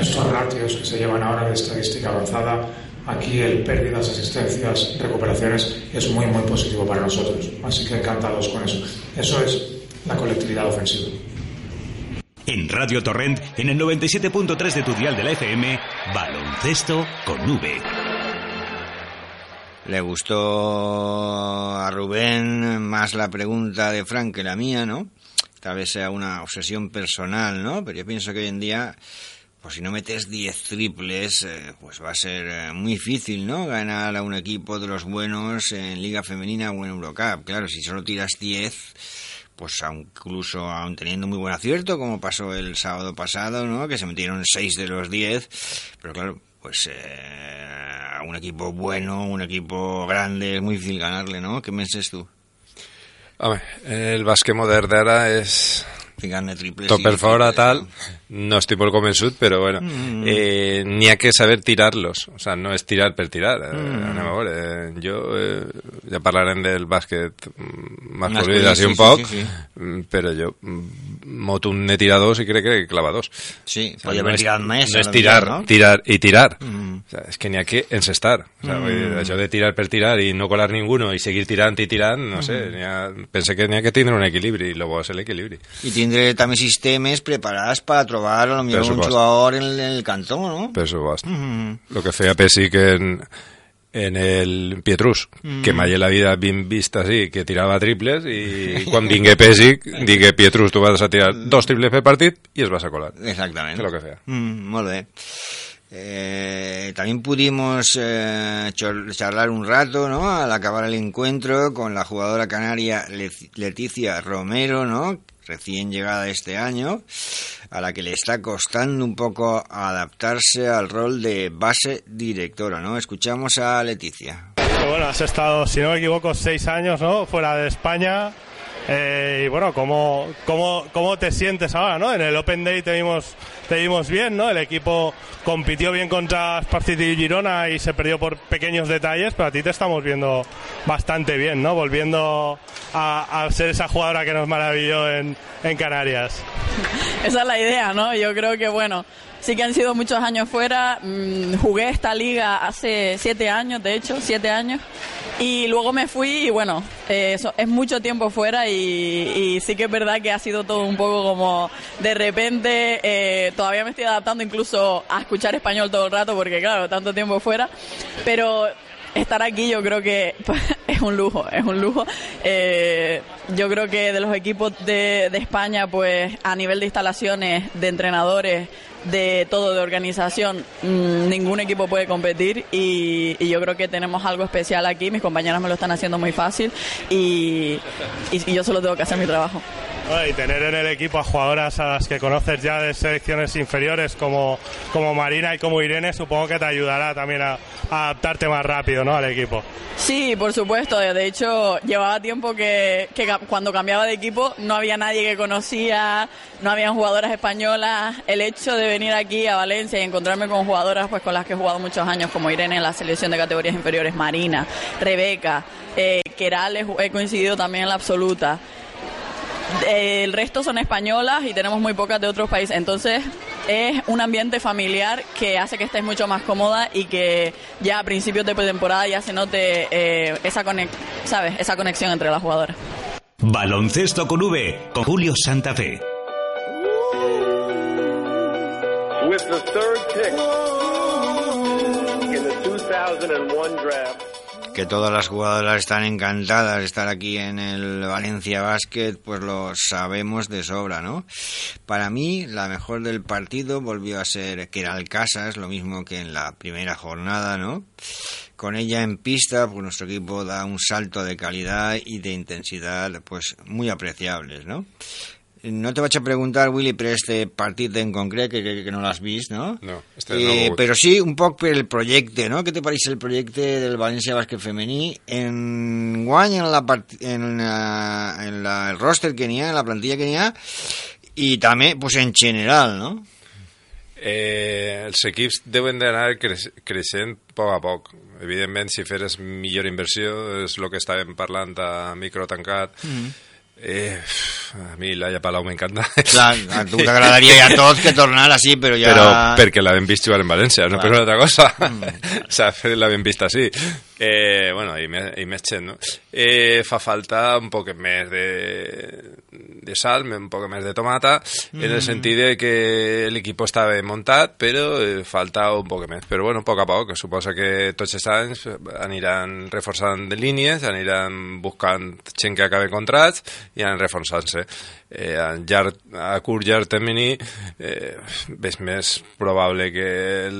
Estos ratios que se llevan ahora de estadística avanzada, aquí el pérdidas, asistencias, recuperaciones es muy, muy positivo para nosotros. Así que encantados con eso. Eso es la colectividad ofensiva. En Radio Torrent, en el 97.3 de tu dial de la FM, baloncesto con V. Le gustó a Rubén más la pregunta de Frank que la mía, ¿no? Tal vez sea una obsesión personal, ¿no? Pero yo pienso que hoy en día, pues si no metes 10 triples, eh, pues va a ser eh, muy difícil, ¿no? Ganar a un equipo de los buenos en Liga Femenina o en Eurocup. Claro, si solo tiras 10, pues incluso aun teniendo muy buen acierto, como pasó el sábado pasado, ¿no? Que se metieron 6 de los 10, pero claro, pues eh, un equipo bueno, un equipo grande, es muy difícil ganarle, ¿no? ¿Qué dices tú? Home, el bàsquet modern d'ara és ficar-ne triples. Tot per i- fora, tal, no estic molt convençut, però bueno, Mm. eh, n'hi ha que saber tirar-los, o sea, no és tirar per tirar, eh, Mm. anem a veure, eh, jo, eh, ja parlarem del bàsquet mm, masculí d'ací sí, un sí, poc, sí, sí. mm, però jo mm, moto un ne tiradors i crec que clava dos. Sí, O sea, podria haver és- tirat més, No és lo tirar, no? tirar i tirar. Mm. O sea, és que n'hi ha que encestar. O sea, vull dir, Mm. això de tirar per tirar i no colar ninguno i seguir tirant i tirant, no sé, Mm. ha, pense que n'hi ha que tindre un equilibri i lo bo és l'equilibri. I tindre també sistemes preparats per trobar a lo millor un jugador en el cantó, no? Per supost. Mm. Lo que feia Pesic en, en el Pietrus, Mm. que mai en la vida havien vist així, que tirava triples, i quan vingué Pesic, digué Pietrus, tu vas a tirar dos triples per partit i es vas a colar. Exactament. Que el que feia. Mm, molt bé. Eh, también pudimos eh, charlar un rato, ¿no? Al acabar el encuentro con la jugadora canaria Le- Leticia Romero, ¿no? Recién llegada este año, a la que le está costando un poco adaptarse al rol de base directora, ¿no? Escuchamos a Leticia. Bueno, has estado, si no me equivoco, seis años, ¿no? Fuera de España. Eh, y bueno, ¿cómo, cómo, ¿cómo te sientes ahora, no? En el Open Day te vimos, te vimos bien, ¿no? El equipo compitió bien contra Sport y Girona y se perdió por pequeños detalles, pero a ti te estamos viendo bastante bien, ¿no? Volviendo a, a ser esa jugadora que nos maravilló en, en Canarias. Esa es la idea, ¿no? Yo creo que, bueno, sí que han sido muchos años fuera. Mm, jugué esta liga hace siete años, de hecho, siete años. Y luego me fui y, bueno, eh, eso es mucho tiempo fuera y, y sí que es verdad que ha sido todo un poco como de repente. eh, todavía me estoy adaptando incluso a escuchar español todo el rato porque, claro, tanto tiempo fuera. Pero estar aquí yo creo que es un lujo, es un lujo. Eh, yo creo que de los equipos de, de España, pues a nivel de instalaciones, de entrenadores, de todo, de organización, mm, ningún equipo puede competir y, y yo creo que tenemos algo especial aquí. Mis compañeras me lo están haciendo muy fácil y, y- y yo solo tengo que hacer mi trabajo. Bueno, Y tener en el equipo a jugadoras a las que conoces ya de selecciones inferiores como, como Marina y como Irene, supongo que te ayudará también a, a adaptarte más rápido ¿no? al equipo. Sí, por supuesto. De hecho, llevaba tiempo que, que cuando cambiaba de equipo no había nadie que conocía, no habían jugadoras españolas. El hecho de venir aquí a Valencia y encontrarme con jugadoras pues con las que he jugado muchos años, como Irene en la selección de categorías inferiores, Marina, Rebeca, eh, he, coincidido también en la absoluta. El resto son españolas y tenemos muy pocas de otros países. Entonces es un ambiente familiar que hace que estés mucho más cómoda y que ya a principios de temporada ya se note eh, esa, ¿sabes? esa conexión entre las jugadoras. Baloncesto con V, con Julio Santa Fe. With the third pick in the 2001 draft. que todas las jugadoras están encantadas de estar aquí en el Valencia Basket, pues lo sabemos de sobra, ¿no? Para mí, la mejor del partido volvió a ser Keral Casas, lo mismo que en la primera jornada, ¿no? Con ella en pista, pues nuestro equipo da un salto de calidad y de intensidad, pues muy apreciables, ¿no? No te vaig a preguntar, Willy, per este partit en concret, que, que, que no l'has vist, no? No, este no eh, hagut. però sí, un poc per el projecte, no? Què te pareix el projecte del València Bàsquet Femení en guany en, la part, en, la, en la, el roster que n'hi ha, en la plantilla que n'hi ha, i també pues, en general, no? Eh, els equips deuen d'anar creix creixent a poc a poc. Evidentment, si feres millor inversió, és el que estàvem parlant a micro tancat, Mm. Eh, a mi Laia Palau m'encanta. Clar, a tu t'agradaria ja tot que tornar així, però ja... Però perquè l'havem vist jugar en València, no Clar. per una altra cosa. Mm. Sempre l'havem vist així. Eh, bueno, i més, i més gent, no? Eh, fa falta un poc més de, de sal, un poc més de tomata, en el Mm. sentit de que l'equip està ben muntat, però eh, falta un poc més. Però bueno, a poc a poc, suposa que tots els anys aniran reforçant línies, aniran buscant gent que acabe contrats i aniran reforçant-se. Eh, a, llarg, a curt llarg termini eh, és més probable que el,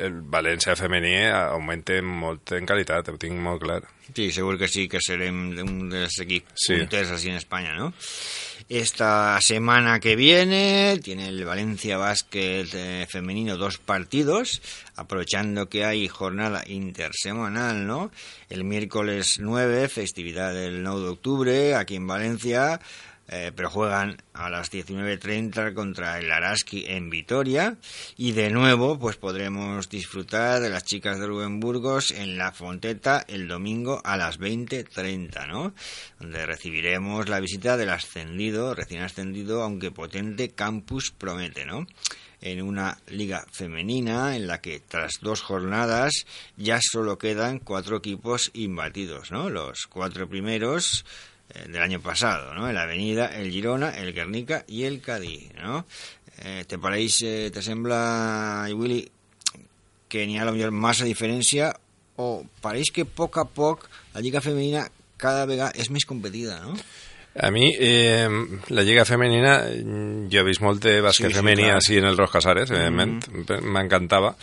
el València femení augmente molt en qualitat, ho tinc molt clar. Sí, segur que sí, que serem un dels equipos Sí. punters así en España, ¿no? Esta semana que viene tiene el Valencia Basket eh, femenino dos partidos, aprovechando que hay jornada intersemanal, ¿no? El miércoles 9, festividad del 9 de octubre, aquí en Valencia, eh, pero juegan a las 19.30 contra el Araski en Vitoria y de nuevo pues podremos disfrutar de las chicas de Rubén Burgos en La Fonteta el domingo a las 20.30, ¿no? Donde recibiremos la visita del ascendido, recién ascendido, aunque potente Campus Promete, ¿no? en una liga femenina en la que tras dos jornadas ya solo quedan cuatro equipos imbatidos, ¿no? Los cuatro primeros del año pasado, ¿no? El Avenida, el Girona, el Guernica y el Cádiz, ¿no? Eh, te pareix, eh, te sembla, Willy, que n'hi ha la millor massa diferència o pareix que a poc a poc la lliga femenina cada vegada és més competida, no? A mi, eh, la lliga femenina, jo he vist molt de bàsquet Sí, sí, femení clar. així en el Ros Casares, evidentment, m'encantava.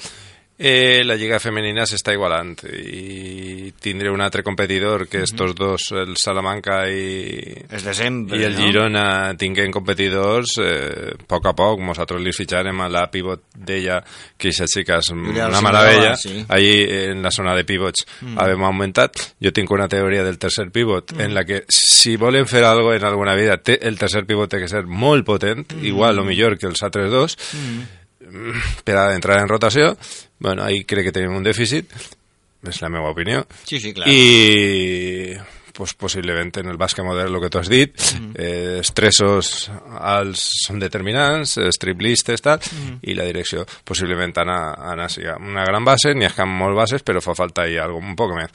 Eh, la lliga femenina s'està igualant i tindré un altre competidor que estos dos, el Salamanca i, Els de sempre, i el no? Girona tinguin competidors eh, a poc a poc, nosaltres li fitxarem a la pivot d'ella, que aquesta xica és una meravella sí. ahí en la zona de pivots Mm. habem augmentat, jo tinc una teoria del tercer pivot Mm. en la que si volen fer algo en alguna vida, té, el tercer pivot té que ser molt potent, Mm. igual o millor que els altres dos, per a entrar en rotació, bueno, ahí crec que tenim un dèficit, és la meva opinió. Sí, sí, clar. I pues, possiblement en el bàsquet modern, el que tu has dit, Mm. eh, els tressos alts són determinants, els triplistes, tal, Mm. i la direcció possiblement anar, anar sí, una gran base, n'hi ha molt bases, però fa falta hi algo un poc més.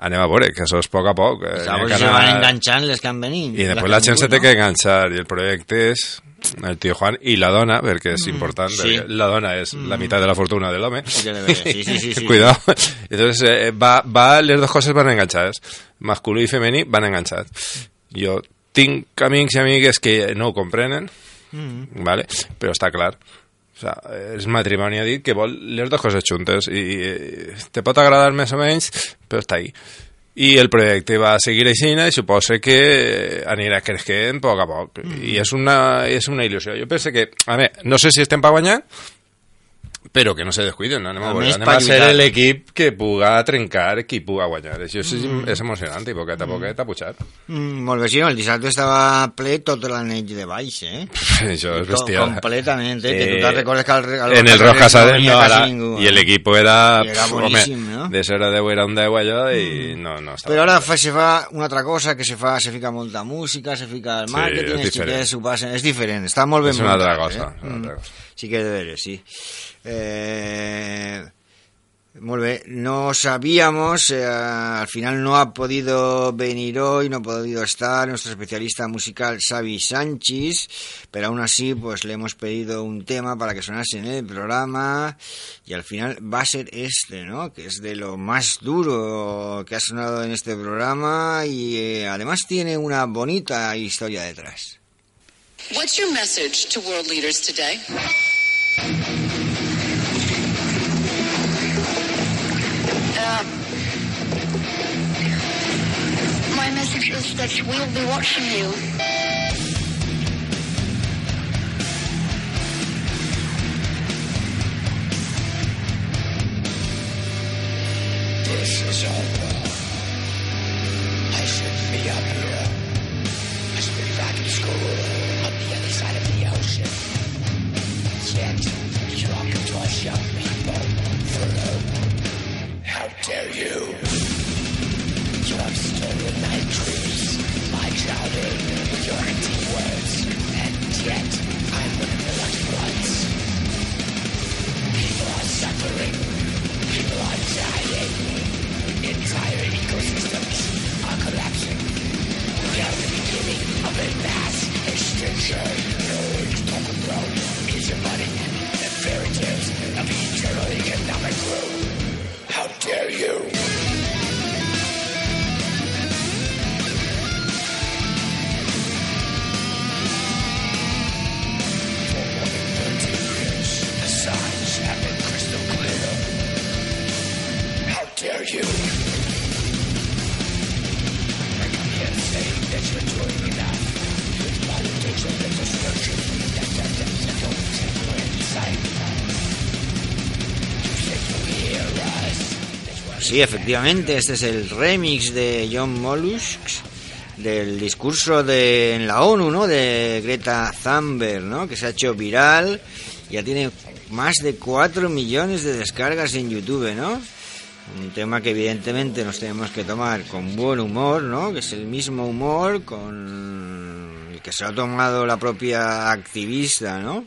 Anem a veure, que això és a poc a poc. Eh, que se van enganchant les que han venit. i després la gent se té que enganxar i el projecte és el tio Juan i la dona, perquè és Mm, important, sí. perquè la dona és la Mm. meitat de la fortuna de l'home. Sí, sí, sí, sí. Cuidado. Entonces, eh, va, va, les dues coses van enganxades. Masculí i femení van enganxats. Jo tinc amics i amigues que no ho comprenen, Mm. vale? però està clar. O sea, el matrimoni ha dit que vol les dues coses juntes i te pot agradar més o menys, però està ahí. I el projecte va seguir així i suposa que anirà creixent a poc a poc. I és una, és una il·lusió. Jo penso que, a veure, no sé si estem per guanyar, però que no se descuiden, anem a, A més, anem a ser l'equip que puga trencar, qui puga guanyar. Això és, Mm. és emocionant i poquet a poquet. Mm, molt bé, sí, no, el dissabte estava ple tot l'anell de baix, eh? Això és Co- bestial. Completament, eh? Sí. Que tu te'n recordes que al, al en el Rojas no no, no, ara, ningú, i el equipo era, I era pf, boníssim, home, no? de 0 a 10 era un 10 allò i no, no estava Però ara fa, se fa una altra cosa, que se fa, se fica molta música, se fica el Sí, màrqueting, és els diferent. xiquets s'ho passen, és diferent, està molt ben És una altra muntat, cosa, eh? és una altra Mm. cosa. Sí que de veres, sí. Eh, no sabíamos, eh, al final no ha podido venir hoy, no ha podido estar nuestro especialista musical Xavi Sánchez, pero aún así pues le hemos pedido un tema para que sonase en el programa y al final va a ser este, ¿no? Que es de lo más duro que ha sonado en este programa y eh, además tiene una bonita historia detrás. What's your message to world leaders today? Message is that we'll be watching you. This is wrong. I shouldn't be up here. I should be back in school Sí, efectivamente, este es el remix de John Mollusks del discurso de en la ONU, ¿no? De Greta Thunberg, ¿no? Que se ha hecho viral, ya tiene más de 4 millones de descargas en YouTube, ¿no? Un tema que evidentemente nos tenemos que tomar con buen humor, ¿no? Que es el mismo humor con el que se ha tomado la propia activista, ¿no?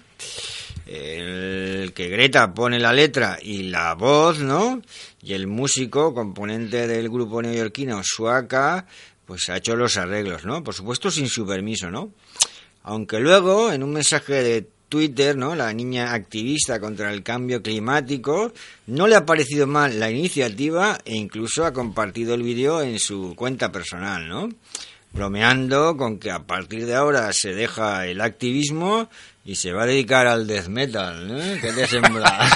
Que Greta pone la letra y la voz, ¿no? Y el músico, componente del grupo neoyorquino Suaka, pues ha hecho los arreglos, ¿no? Por supuesto sin su permiso, ¿no? Aunque luego, en un mensaje de Twitter, ¿no? La niña activista contra el cambio climático, no le ha parecido mal la iniciativa e incluso ha compartido el vídeo en su cuenta personal, ¿no? Bromeando con que a partir de ahora se deja el activismo y se va a dedicar al death metal, ¿no? ¿Qué te sembra?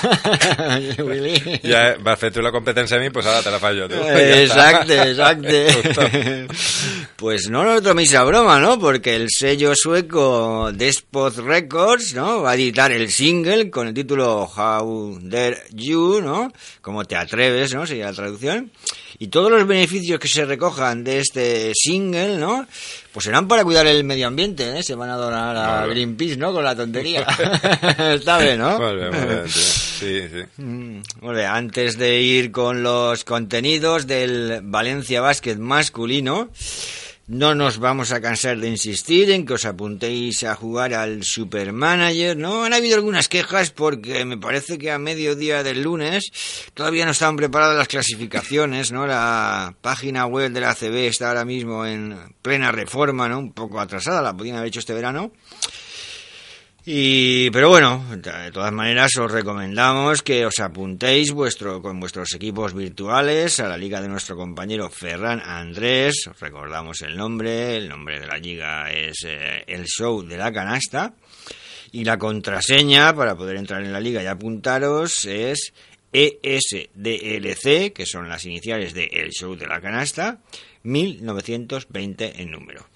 Willy? Ja va fer tu la competència a mi, pues ara te la faig jo. Tu. Exacto, exacto. Pues no lo toméis a broma, ¿no? Porque el sello sueco Despot Records, ¿no? Va a editar el single con el título How Dare You, ¿no? Como te atreves, ¿no? Sería la traducción. Y todos los beneficios que se recojan de este single, ¿no? Pues serán para cuidar el medio ambiente, ¿eh? Se van a donar a Vale. Greenpeace, ¿no? Con la tontería. Está bien, ¿no? Bé, tio. Sí, sí. Mm, antes de ir con los contenidos del Valencia Basket masculino, no nos vamos a cansar de insistir en que os apuntéis a jugar al Supermanager, ¿no? Han habido algunas quejas porque me parece que a mediodía del lunes todavía no estaban preparadas las clasificaciones, ¿no? La página web de la ACB está ahora mismo en plena reforma, ¿no? Un poco atrasada, la podían haber hecho este verano. Y, pero bueno, de todas maneras os recomendamos que os apuntéis vuestro, con vuestros equipos virtuales a la liga de nuestro compañero Ferran Andrés. Os recordamos el nombre, el nombre de la liga es eh, El Show de la Canasta. Y la contraseña para poder entrar en la liga y apuntaros es ESDLC, que son las iniciales de El Show de la Canasta, 1920 en número.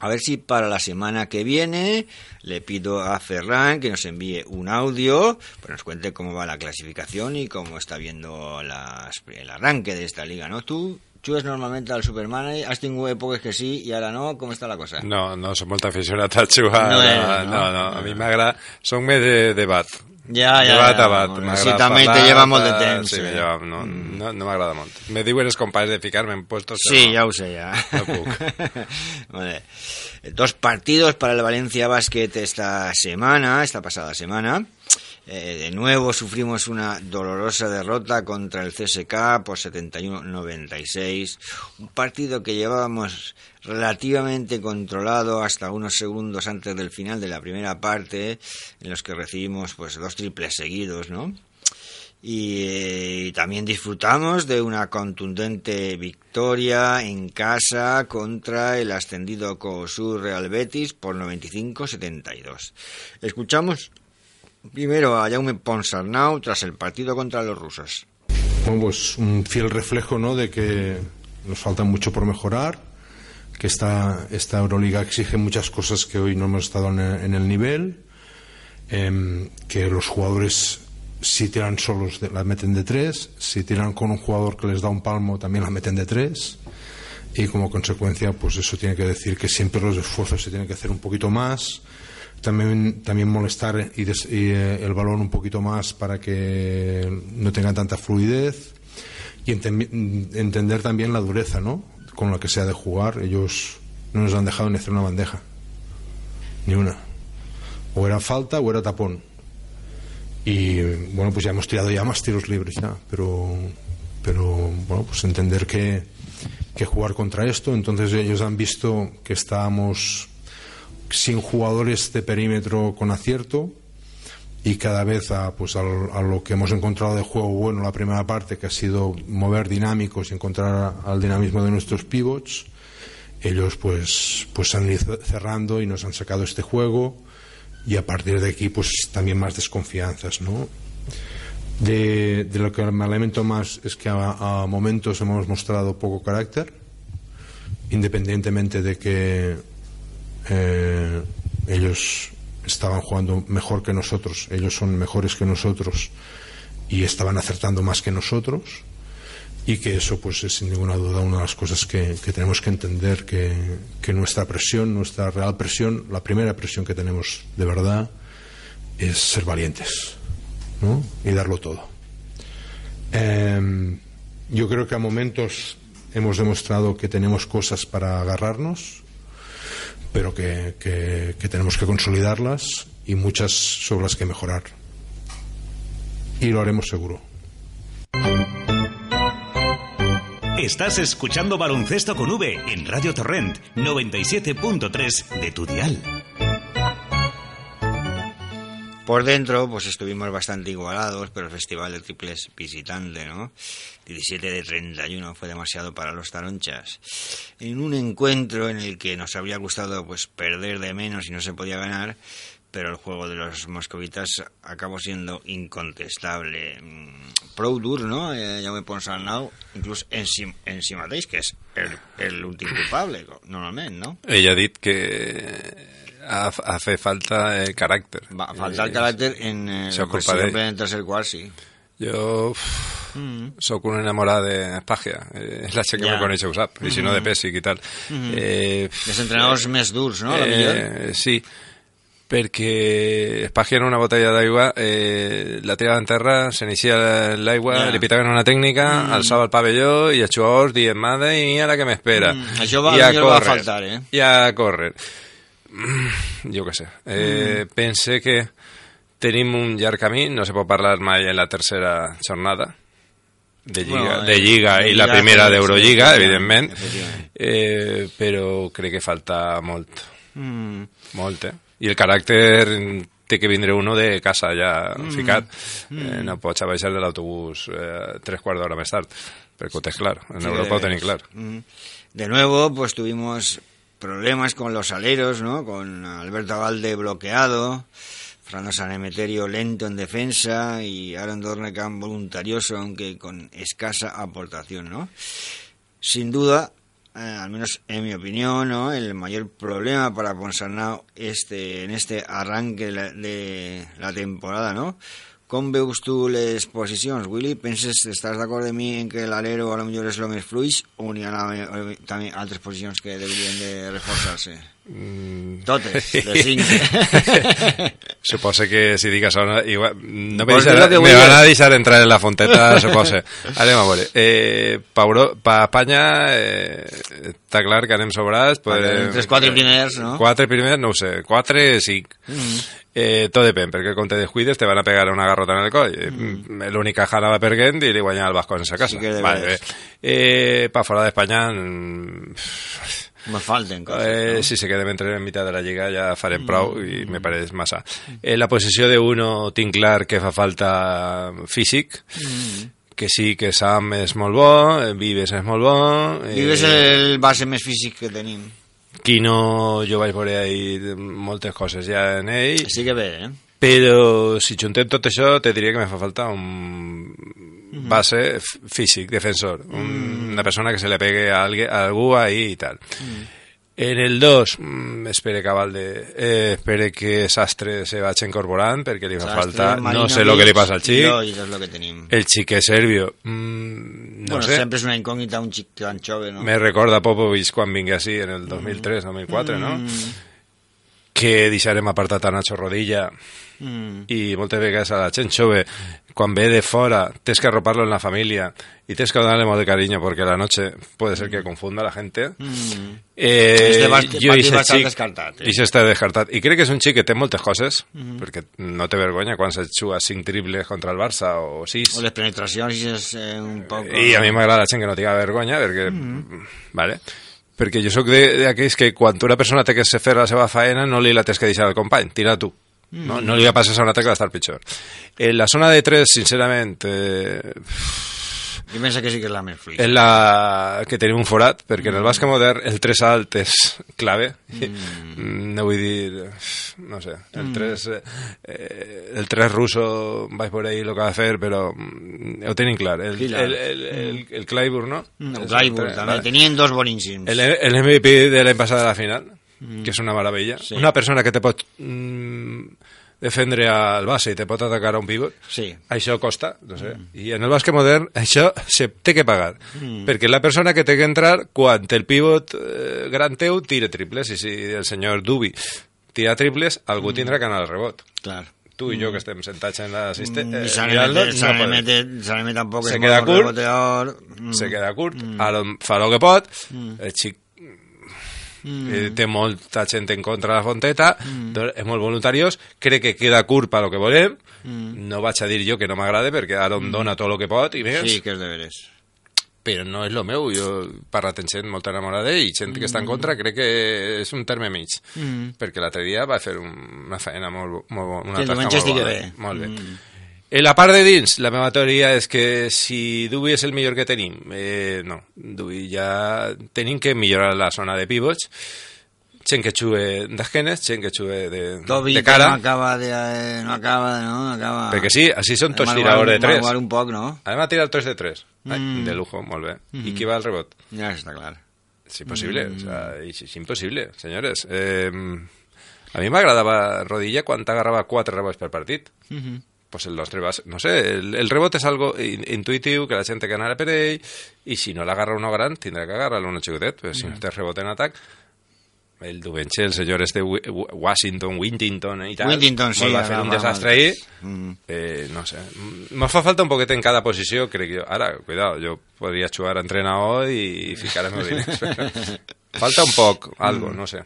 A ver si para la semana que viene le pido a Ferran que nos envíe un audio, pues nos cuente cómo va la clasificación y cómo está viendo las- el arranque de esta liga, ¿no? Tú chues normalmente al Superman, ¿eh? has tenido épocas que sí y ahora no, ¿cómo está la cosa? No, no soc molt aficionat a jugar. No No, no, no? a mi m'agrada... Soc més de debat. Ja, ja, debat ja, a bat. bueno, sí, també te lleva molt de temps, Sí, eh. me lleva, no, no, no m'agrada molt. Me diuen els companys de ficar-me en puestos... Sí, no. sé, ya. No puc. Vale. Dos partidos para el Valencia Basket esta semana, esta pasada semana. Eh, de nuevo sufrimos una dolorosa derrota contra el CSK por 71-96. Un partido que llevábamos relativamente controlado hasta unos segundos antes del final de la primera parte, en los que recibimos pues dos triples seguidos, ¿no? Y, eh, también disfrutamos de una contundente victoria en casa contra el ascendido COSUR Real Betis por 95-72. Escuchamos primero a Jaume Ponsarnau tras el partido contra los rusos. Bueno, pues un fiel reflejo ¿no? de que nos falta mucho por mejorar, que esta, esta Euroliga exige muchas cosas que hoy no hemos estado en el, nivel, em, que los jugadores si tiran solos la meten de tres, si tiran con un jugador que les da un palmo también la meten de tres y como consecuencia pues eso tiene que decir que siempre los esfuerzos se tienen que hacer un poquito más también también molestar y, eh, el balón un poquito más para que no tenga tanta fluidez y enten- entender también la dureza ¿no? con la que se de jugar. Ellos no nos han dejado ni hacer una bandeja. Ni una. O era falta o era tapón. Y bueno pues ya hemos tirado ya más tiros libres ya. Pero pero bueno pues entender que que jugar contra esto. Entonces ellos han visto que estábamos sin jugadores de perímetro con acierto y cada vez a, pues al- a lo que hemos encontrado de juego bueno la primera parte que ha sido mover dinámicos y encontrar al dinamismo de nuestros pivots ellos pues pues han ido cerrando y nos han sacado este juego y a partir de aquí pues también más desconfianzas no de, de lo que me lamento más es que a, a momentos hemos mostrado poco carácter independientemente de que eh, ellos estaban jugando mejor que nosotros, ellos son mejores que nosotros y estaban acertando más que nosotros. y que eso pues es sin ninguna duda una de las cosas que, tenemos que entender que, que nuestra presión, nuestra real presión, la primera presión que tenemos de verdad es ser valientes ¿no? y darlo todo. Em, yo creo que a momentos hemos demostrado que tenemos cosas para agarrarnos, pero que, que- tenemos que consolidarlas y muchas sobre las que mejorar. Y lo haremos seguro. Estás escuchando Baloncesto con V en Radio Torrent 97.3 de tu dial. Por dentro, pues estuvimos bastante igualados, pero el festival de triples visitante, ¿no? 17 de 31 fue demasiado para los taronchas. En un encuentro en el que nos habría gustado pues perder de menos y no se podía ganar, pero el juego de los moscovitas acabó siendo incontestable. Mm, Prou dur, no? Eh, ja ho he pensat nou, inclús en si, en si mateix, que és el, el culpable, normalment, no? Ella ha dit que hace falta el carácter. Va, falta el caràcter en eh, en el tercer quart, sí. Jo Mm. sóc un enamorat de Spagia. Eh, és la gent que Ja. me ho sap, i si no de Mhm. Pessic i tal. Eh, Els entrenadors més durs, no? A. Eh, sí, perquè Spagia en una botella d'aigua eh, la tirava en terra, s'inicia l'aigua, Ja. li pitaven una tècnica, Mm. alçava el pavelló i els jugadors dient, madre mía la que m'espera. Mm, això va- I a va faltar, eh? I a córrer. Mm, jo què sé. Eh, Mm. Pense que tenim un llarg camí, no se pot parlar mai en la tercera jornada de Lliga, Bueno, de eh, Lliga de i la primera d'Eurolliga, sí, evidentment, eh, però crec que falta molt. Mm. Molt, eh? I el caràcter té que vindre uno de casa ja Mm. ficat. Eh, Mm. no pots baixar de l'autobús eh, tres quarts d'hora més tard, perquè ho tens clar. En Sí, Europa ho tenim clar. Mm. De nuevo, pues tuvimos problemas con los aleros, ¿no? Con Alberto Valde bloqueado, Fernando Sanemeterio lento en defensa y Aaron Dornekamp voluntarioso, aunque con escasa aportación, ¿no? Sin duda, eh, al menos en mi opinión, ¿no? el mayor problema para Ponsarnau este, en este arranque de la, de la temporada, ¿no? Com veus tu les posicions, Willy? Penses, estàs d'acord amb mi en que l'alero a lo millor és el més fluix o n'hi ha també altres posicions que deurien de reforçar-se? Mm. Totes, de cinc. Suposa que si això, no, igual, no me, deixarà, me van a deixar entrar en la fonteta, suposa. Anem a veure. Eh, pa, Euro, pa Espanya eh, està clar que anem sobrats. Entre els quatre primers, no? Quatre primers, no ho sé. Quatre, cinc. Mm. Eh, tot depèn, perquè com te descuides te van a pegar una garrota en el coll. Mm. L'única jana va perdent i li guanya el Vasco en sa casa. Sí vale, bé. Eh, pa fora d'Espanya... mm, Me falten coses. Eh, no? Si se quedem entre en mitad de la lliga ja farem prou i me pareix massa. En la posició de uno tinc clar que fa falta físic, Mm. que sí que Sam és molt bo, eh, Vives és molt bo... eh, Vives el base més físic que tenim. Quino jo vaig veure ahir moltes coses ja en ell. Sí que bé, eh? Però si juntem tot això, te diria que me fa falta un base f- físic, defensor. Un, una persona que se le pegue a, alguien, a algú ahí i tal. En el 2, mm, espere que Valde, eh, espere que Sastre se vagi incorporant perquè li fa Sastre, falta, no sé lo que li passa al xic. Lloyd és lo que tenim. El xic és serbio, mm, no bueno, sé. sempre és una incògnita un xic tan jove, no? Me recorda Popovich quan vingui així en el 2003, 2004, no? Mm. Que deixarem apartat a Nacho Rodilla Mm. i moltes vegades a la gent jove quan ve de fora tens que arropar-lo en la família i tens que donar-li molt de carinyo perquè la noche puede ser que confunda la gente Mm. eh, Este va- jo va estar xic- descartat, eh? està descartat i crec que és un xic que té moltes coses Mhm. perquè no té vergonya quan se juga 5 triples contra el Barça o 6 O les penetracions i és eh, un poc... i a mi m'agrada la gent que no tinga vergonya perquè, Mhm. vale? Perquè jo sóc d'aquells que quan una persona té que fer la seva faena no li la tens que deixar al company, tira tu. No, no li va passar a un altre que va estar pitjor. En la zona de 3 sincerament eh, Jo penso que sí que és la més fluida. és la que tenim un forat perquè en el bàsquet modern el 3 alt és clave mm. no vull dir no sé, el Mm. 3 eh, el 3 russo vaig por ahí el que va fer però mm, ho tenim clar el, Hilal. el, el, el, el Clyburn no? Mm, el Clyburn, també. Tenien dos boníssims. el, el MVP de l'any passat de la final Mm. que és una meravella Sí. una persona que te pot mm, defendre al base i te pot atacar a un pivot, sí. això costa, no sé. I en el bàsquet modern això se té que pagar, Mm. perquè la persona que té que entrar quan el pivot eh, gran teu tira triples, i si el senyor Dubi tira triples, algú tindrà que anar al rebot. Clar. Tu i jo que estem sentats en l'assistent... Mm, Eh, mirant-lo, no Saleme, podem. Saleme tampoc se és queda molt curt, reboteador. Mm. se queda curt, ara fa el que pot, Mm. el xic Mm. eh, té molta gent en contra de la Fonteta, Mm. doncs és molt voluntariós, crec que queda curt per lo que volem, Mm. no vaig a dir jo que no m'agrada perquè ara em dona tot el que pot i més, Sí, que és de veres. però no és lo meu, jo parlat amb gent molt enamorada i gent que està en contra crec que és un terme mig, Mm. perquè l'altre dia va fer un, una feina molt, molt una Que el tasca molt bona. bé. Molt bé. Mm. En la part de dins, la meva teoria és que si Dubi és el millor que tenim, eh, no, Dubi ja tenim que millorar la zona de pivots, gent que xugue d'esquenes, gent que xugue de, Tobi de cara, no acaba de, eh, no acaba, no? Acaba... perquè sí, així són tots tiradors de aguant- tres. aguant un poc, no? Anem a tirar el 3 de 3. Ai, Mm. de lujo, molt bé. I Mhm. qui va al rebot? Ja està clar. Es imposible, Mm. o sea, es, es imposible, señores. Eh, a mí m'agradava Rodilla quan agarrava quatre rebots per partit. Mhm. Pues el nostre va... No sé, el, el rebot és algo in, intuitiu, que la gent té que anar per ell, i si no l'agarra uno gran, tindrà que agarrar-lo uno xicotet, però si no Mm. té rebot en atac, el Duvenche, el senyor este Washington, Wintington i tal, Wintington, sí, mos va fer un desastre ahí. Mm. Eh, no sé, me fa falta un poquet en cada posició, crec jo. Ara, cuidado, jo podria jugar a entrenador i ficar els meus diners. però falta un poc, algo, no sé.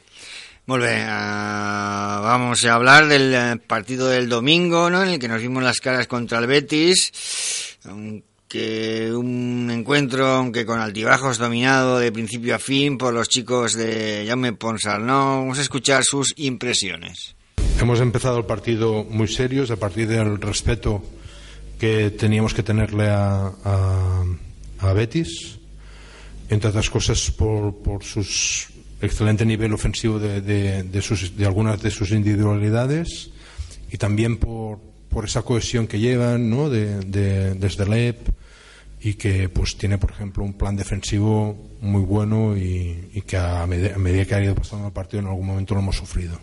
Muy bien, ah, vamos a hablar del eh, partido del domingo, ¿no? En el que nos vimos las caras contra el Betis, aunque un encuentro, aunque con altibajos dominado de principio a fin por los chicos de Jaume Ponsarnau. Vamos a escuchar sus impresiones. Hemos empezado el partido muy serios a partir del respeto que teníamos que tenerle a, a, a Betis, entre otras cosas por, por sus excelente nivel ofensivo de, de, sus, de algunas de sus individualidades y también por, por esa cohesión que llevan ¿no? de, de, desde LEP y que pues tiene por ejemplo un plan defensivo muy bueno y, que a, med a medida que ha ido pasando el partido en algún momento lo hemos sufrido.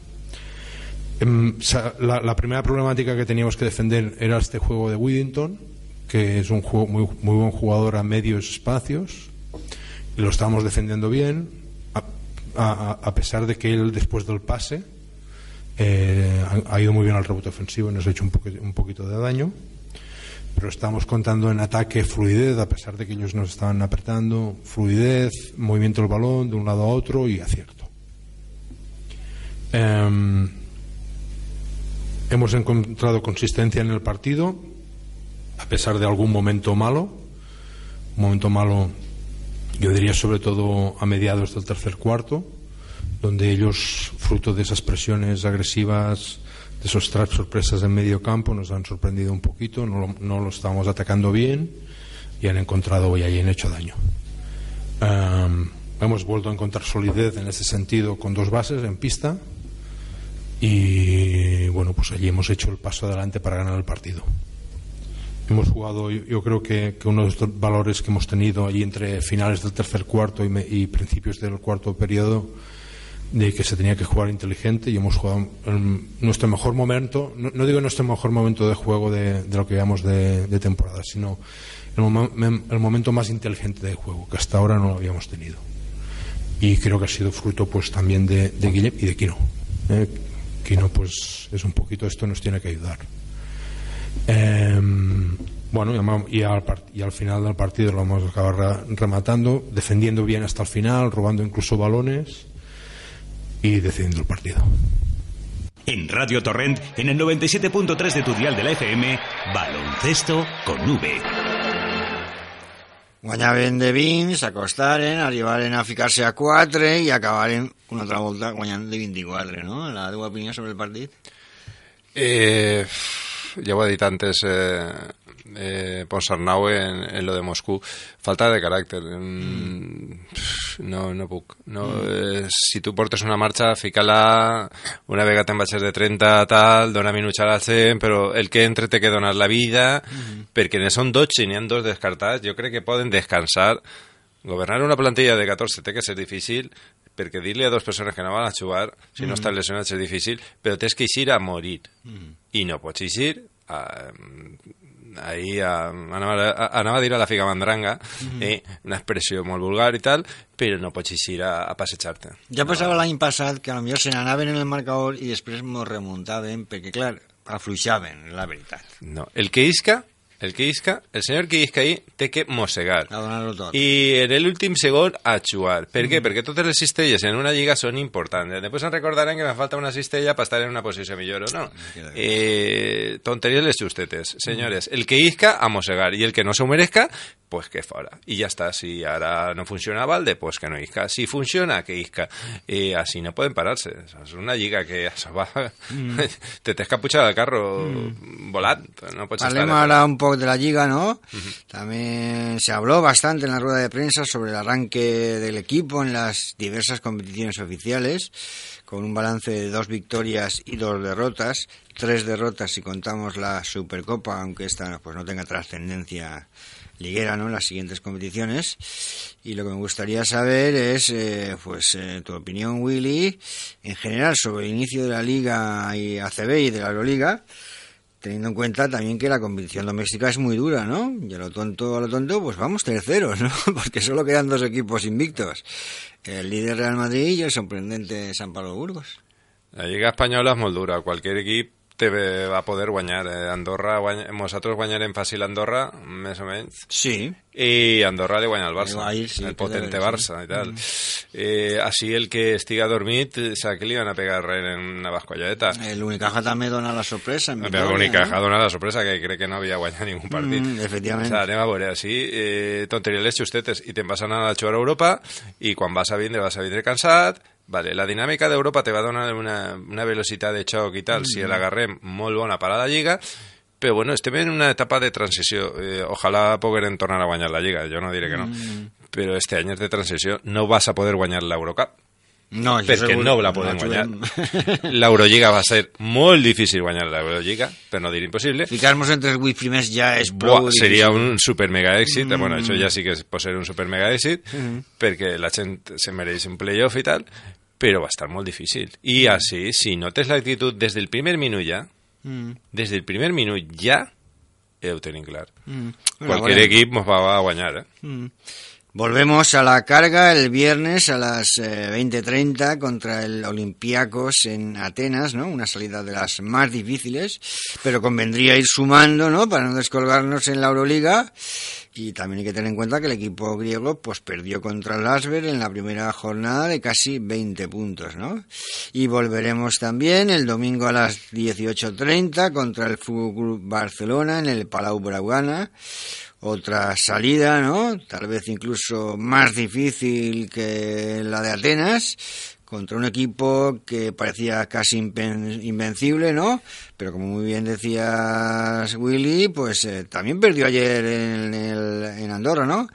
Em, La, la primera problemática que teníamos que defender era este juego de Whittington, que es un juego muy, muy buen jugador a medios espacios, y lo estábamos defendiendo bien, a, pesar de que él después del pase eh, ha, ido muy bien al rebote ofensivo y nos ha hecho un poquito de daño. Pero estamos contando en ataque fluidez, a pesar de que ellos nos estaban apretando, fluidez, movimiento del balón de un lado a otro y acierto. Em, hemos encontrado consistencia en el partido, a pesar de algún momento malo. Un momento malo, yo diría sobre todo a mediados del tercer cuarto, donde ellos, fruto de esas presiones agresivas, de esos traps sorpresas en medio campo, nos han sorprendido un poquito, no lo, no lo estábamos atacando bien y han encontrado y ahí han hecho daño. Em, hemos vuelto a encontrar solidez en ese sentido con dos bases en pista y bueno, pues allí hemos hecho el paso adelante para ganar el partido. Hemos jugado, yo, yo creo que, que uno de los valores que hemos tenido allí entre finales del tercer cuarto y, me- y principios del cuarto periodo, de que se tenía que jugar inteligente y hemos jugado en nuestro mejor momento, no, no digo nuestro mejor momento de juego de, de lo que llevamos de, temporada, sino el, momen- el momento más inteligente de juego, que hasta ahora no lo habíamos tenido. Y creo que ha sido fruto pues también de, de Guillem y de Quino. ¿eh? Quino pues es un poquito esto nos tiene que ayudar. Em, bueno, y al, par- y al final del partido lo vamos a acabar re- rematando, defendiendo bien hasta el final, robando incluso balones y decidiendo el partido. En Radio Torrent, en el 97.3 de tu dial de la FM, baloncesto con V. Guanyaven de 20, s'acostaren, arribaren a ficar-se a 4 i acabaren una altra volta guanyant de 24, no? La teva opinió sobre el partit? Eh, ja ho he dit antes eh, eh, Ponsarnau en, en lo de Moscú falta de caràcter mm. no, no puc no, eh, si tu portes una marxa fica-la una vegada te'n baixes de 30 tal, dona minuts a la gent però el que entre té que donar la vida perquè ne són 12 i n'hi ha dos descartats jo crec que poden descansar governar una plantilla de 14 té que ser difícil perquè dir-li a dues persones que no van a jugar, si no Mm. estan lesionats és difícil, però tens que eixir a morir. Mm. I no pots eixir a, ahir a, anava, a, anava a dir a la figa mandranga, Mhm. eh, una expressió molt vulgar i tal, però no pots eixir a, a passejar-te. Ja passava l'any passat que potser se n'anaven en el marcador i després mos remuntaven perquè, clar, afluixaven, la veritat. No, el que isca, el que isca, el senyor que isca ahí té que mossegar. A donar-ho tot. I en l'últim segon a jugar. Per què? Mm. Perquè totes les cistelles en una lliga són importants. Després em recordaran que me falta una cistella per estar en una posició millor o no. Eh, tonteries les justetes. Senyores, el que isca, a mossegar. I el que no s'ho merezca, pues que fora. I ja està. Si ara no funciona Valde, pues que no isca. Si funciona, que isca. Eh, así no pueden pararse. Es una lliga que això va... Mm. te t'has caputxat del carro. No pots Hablemos estar... ahora un de la liga, ¿no? También se habló bastante en la rueda de prensa sobre el arranque del equipo en las diversas competiciones oficiales, con un balance de dos victorias y dos derrotas, tres derrotas si contamos la Supercopa, aunque esta pues no tenga trascendencia liguera, ¿no? En las siguientes competiciones. Y lo que me gustaría saber es, eh, pues, eh, tu opinión, Willy, en general sobre el inicio de la Liga y ACB y de la Euroliga, teniendo en cuenta también que la competición doméstica es muy dura, ¿no? Y a lo tonto, a lo tonto, pues vamos terceros, ¿no? Porque solo quedan dos equipos invictos. El líder Real Madrid y el sorprendente San Pablo Burgos. La Lliga Espanyola és molt dura. Qualsevol equip te va a poder guanyar. Eh, Andorra, guany... nosaltres guanyarem fàcil Andorra, més o menys. Sí. I Andorra li guanya el Barça, Igual, sí, el potente de- Barça sí. i tal. Mm. Eh, així el que estiga dormit sap que li van a pegar res en una bascolleta. El Unicaja també dona la sorpresa. en Però victòria, Unicaja no? dona la sorpresa que crec que no havia guanyat ningú partit. Mm, efectivament. O sea, anem a veure, així, eh, tonteries les justetes, i te'n vas anar a jugar a Europa, i quan vas a vindre, vas a vindre cansat, Vale, la dinàmica d'Europa te va donar una, una velocitat de xoc i tal, Mm. si l'agarrem molt bona per a la Lliga, però bueno, estem en una etapa de transició. Eh, ojalà poguerem tornar a guanyar la Lliga, jo no diré que no. Mm. Però este any és de transició, no vas a poder guanyar l'Eurocup. No, perquè no la no podem la guanyar. L'Eurolliga va ser molt difícil guanyar l'Eurolliga, per no dir impossible. Ficar-nos entre els vuit primers ja és Buah, prou seria difícil. un super mega èxit, Mm. bueno, això ja sí que pot ser un super mega èxit, Mhm. perquè la gent se mereix un playoff i tal, però va estar molt difícil. I així, si no tens l'actitud des del primer minut ja, Mm. des del primer minut ja, ho tenim clar. Mm. Bueno, equip va a guanyar, eh? Mm. Volvemos a la carga el viernes a las eh, 20:30 contra el Olympiacos en Atenas, ¿no? Una salida de las más difíciles, pero convendría ir sumando, ¿no? Para no descolgarnos en la Euroliga. Y también hay que tener en cuenta que el equipo griego pues perdió contra el Asber en la primera jornada de casi 20 puntos, ¿no? Y volveremos también el domingo a las 18:30 contra el Fútbol Club Barcelona en el Palau Blaugrana otra salida, ¿no? Tal vez incluso más difícil que la de Atenas, contra un equipo que parecía casi invencible, ¿no? Pero como muy bien decías, Willy, pues eh, también perdió ayer en, el, en Andorra, ¿no?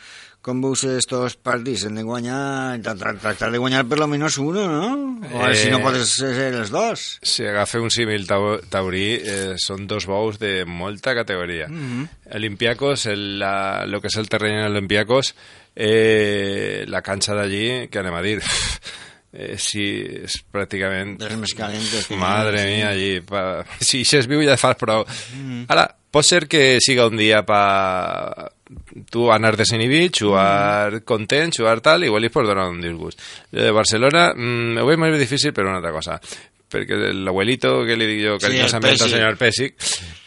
Com veus estos partits? Hem de guanyar, tra- tractar de guanyar per lo menos uno, ¿no? O ver si no Eh, podes ser els dos. Si agafa un símil tau taurí, eh, són dos bous de molta categoria. Mhm. Olympiacos, el, la, lo que és el terreny en Olympiacos, eh, la canxa d'allí, què anem a dir? Eh, sí, és pràcticament... Les més calentes. que Madre sí. mia, allí. Pa... Si això es viu ja fas prou. Mm. Ara, pot ser que siga un dia pa tu anar desinhibit, jugar content, jugar tal, igual li pots donar un disgust. De Barcelona, mm, ho veig més difícil per una altra cosa perquè l'abuelito que li dic jo Sí, cariñosamente el al senyor Pesic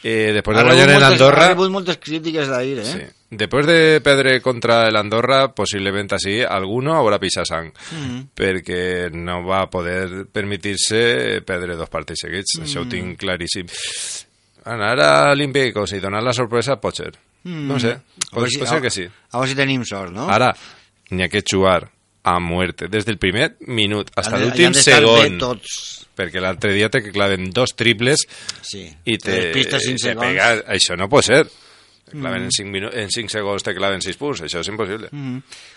eh, després de guanyar en Andorra Ha rebut moltes crítiques d'ahir, eh? Sí. Després de perdre contra el Andorra, possiblement així, alguno haurà pixat sang, Mm. perquè no va poder permetir-se perdre dos partits seguits, Mm. això ho tinc claríssim. Anar a Olímpicos i donar la sorpresa pot ser. Mm. No sé, A pot, si- pot ser a- que sí. A veure si tenim sort, no? Ara, n'hi ha que jugar a muerte, des del primer minut fins de- l'últim segon. tots. Perquè l'altre dia te claven dos triples Sí. i Te cinc te pega... Això no pot ser. Te claven Mm. en 5 minu- en cinc segons te claven 6 punts, això és impossible. Mm.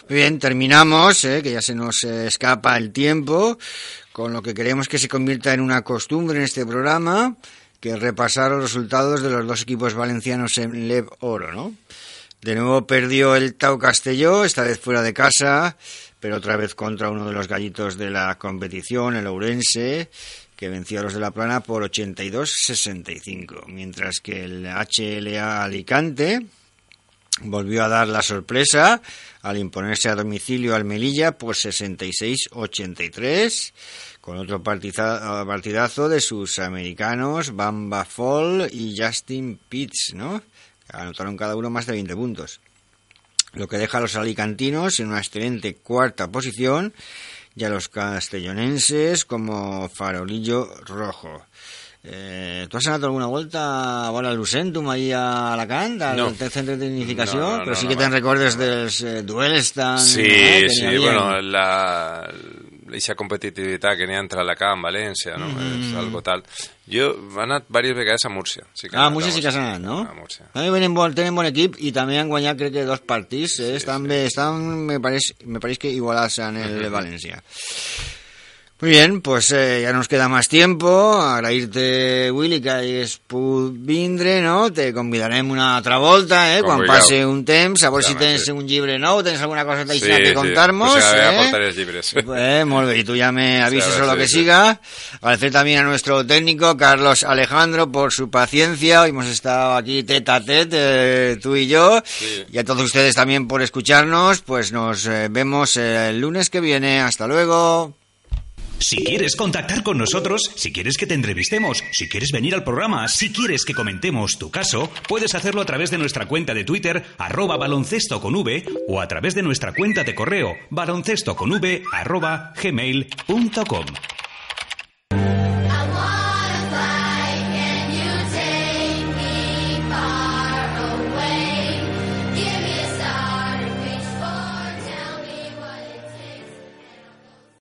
Muy bien, terminamos, eh, que ya se nos escapa el tiempo, con lo que queremos que se convierta en una costumbre en este programa, que repasar los resultados de los dos equipos valencianos en LEV Oro, ¿no? De nuevo perdió el Tau Castelló, esta vez fuera de casa, pero otra vez contra uno de los gallitos de la competición, el Ourense, que venció a los de La Plana por 82-65, mientras que el HLA Alicante volvió a dar la sorpresa al imponerse a domicilio al Melilla por 66-83, con otro partiza- partidazo de sus americanos Bamba Fall y Justin Pitts, ¿no? Anotaron cada uno más de 20 puntos lo que deja a los alicantinos en una excelente cuarta posición y a los castellonenses como farolillo rojo. Eh, ¿Tú has anat alguna volta a veure el Lucentum ahí a Alacant, al No. centre de tecnificació? No, no, però sí que recordes dels eh, duels tan... Sí, sí, bueno, la, eixa competitivitat que n'hi ha entre Alacant, València, no? Mhm. És algo tal. Jo he anat diverses vegades a Múrcia. Sí que Ah, a Múrcia sí que has anat, no? A Múrcia. També venen bon, tenen bon equip i també han guanyat crec que dos partits, eh? estan, bé, estan me, pareix, me pareix que igualats en el Valencia. Muy bien, pues eh, ya nos queda más tiempo. Agrairte, Willy, que put vindre, no? Te convidarem una altra volta, eh? Quan Convidau. passe un temps, a veure si tens un llibre nou, tens alguna cosa Sí, d'això que sí, contar-nos, pues eh? aportaré. Eh, molt bé, y tú ya me avisas Sí, a o lo que sí, sí. siga. Agradecer también a nuestro técnico, Carlos Alejandro, por su paciencia. Hoy hemos estado aquí tete a tete, eh, tú y yo. Y a todos ustedes también por escucharnos. Pues nos eh, vemos el lunes que viene. Hasta luego. Si quieres contactar con nosotros, si quieres que te entrevistemos, si quieres venir al programa, si quieres que comentemos tu caso, puedes hacerlo a través de nuestra cuenta de Twitter, arroba baloncesto con V, o a través de nuestra cuenta de correo, baloncesto con V, arroba gmail.com.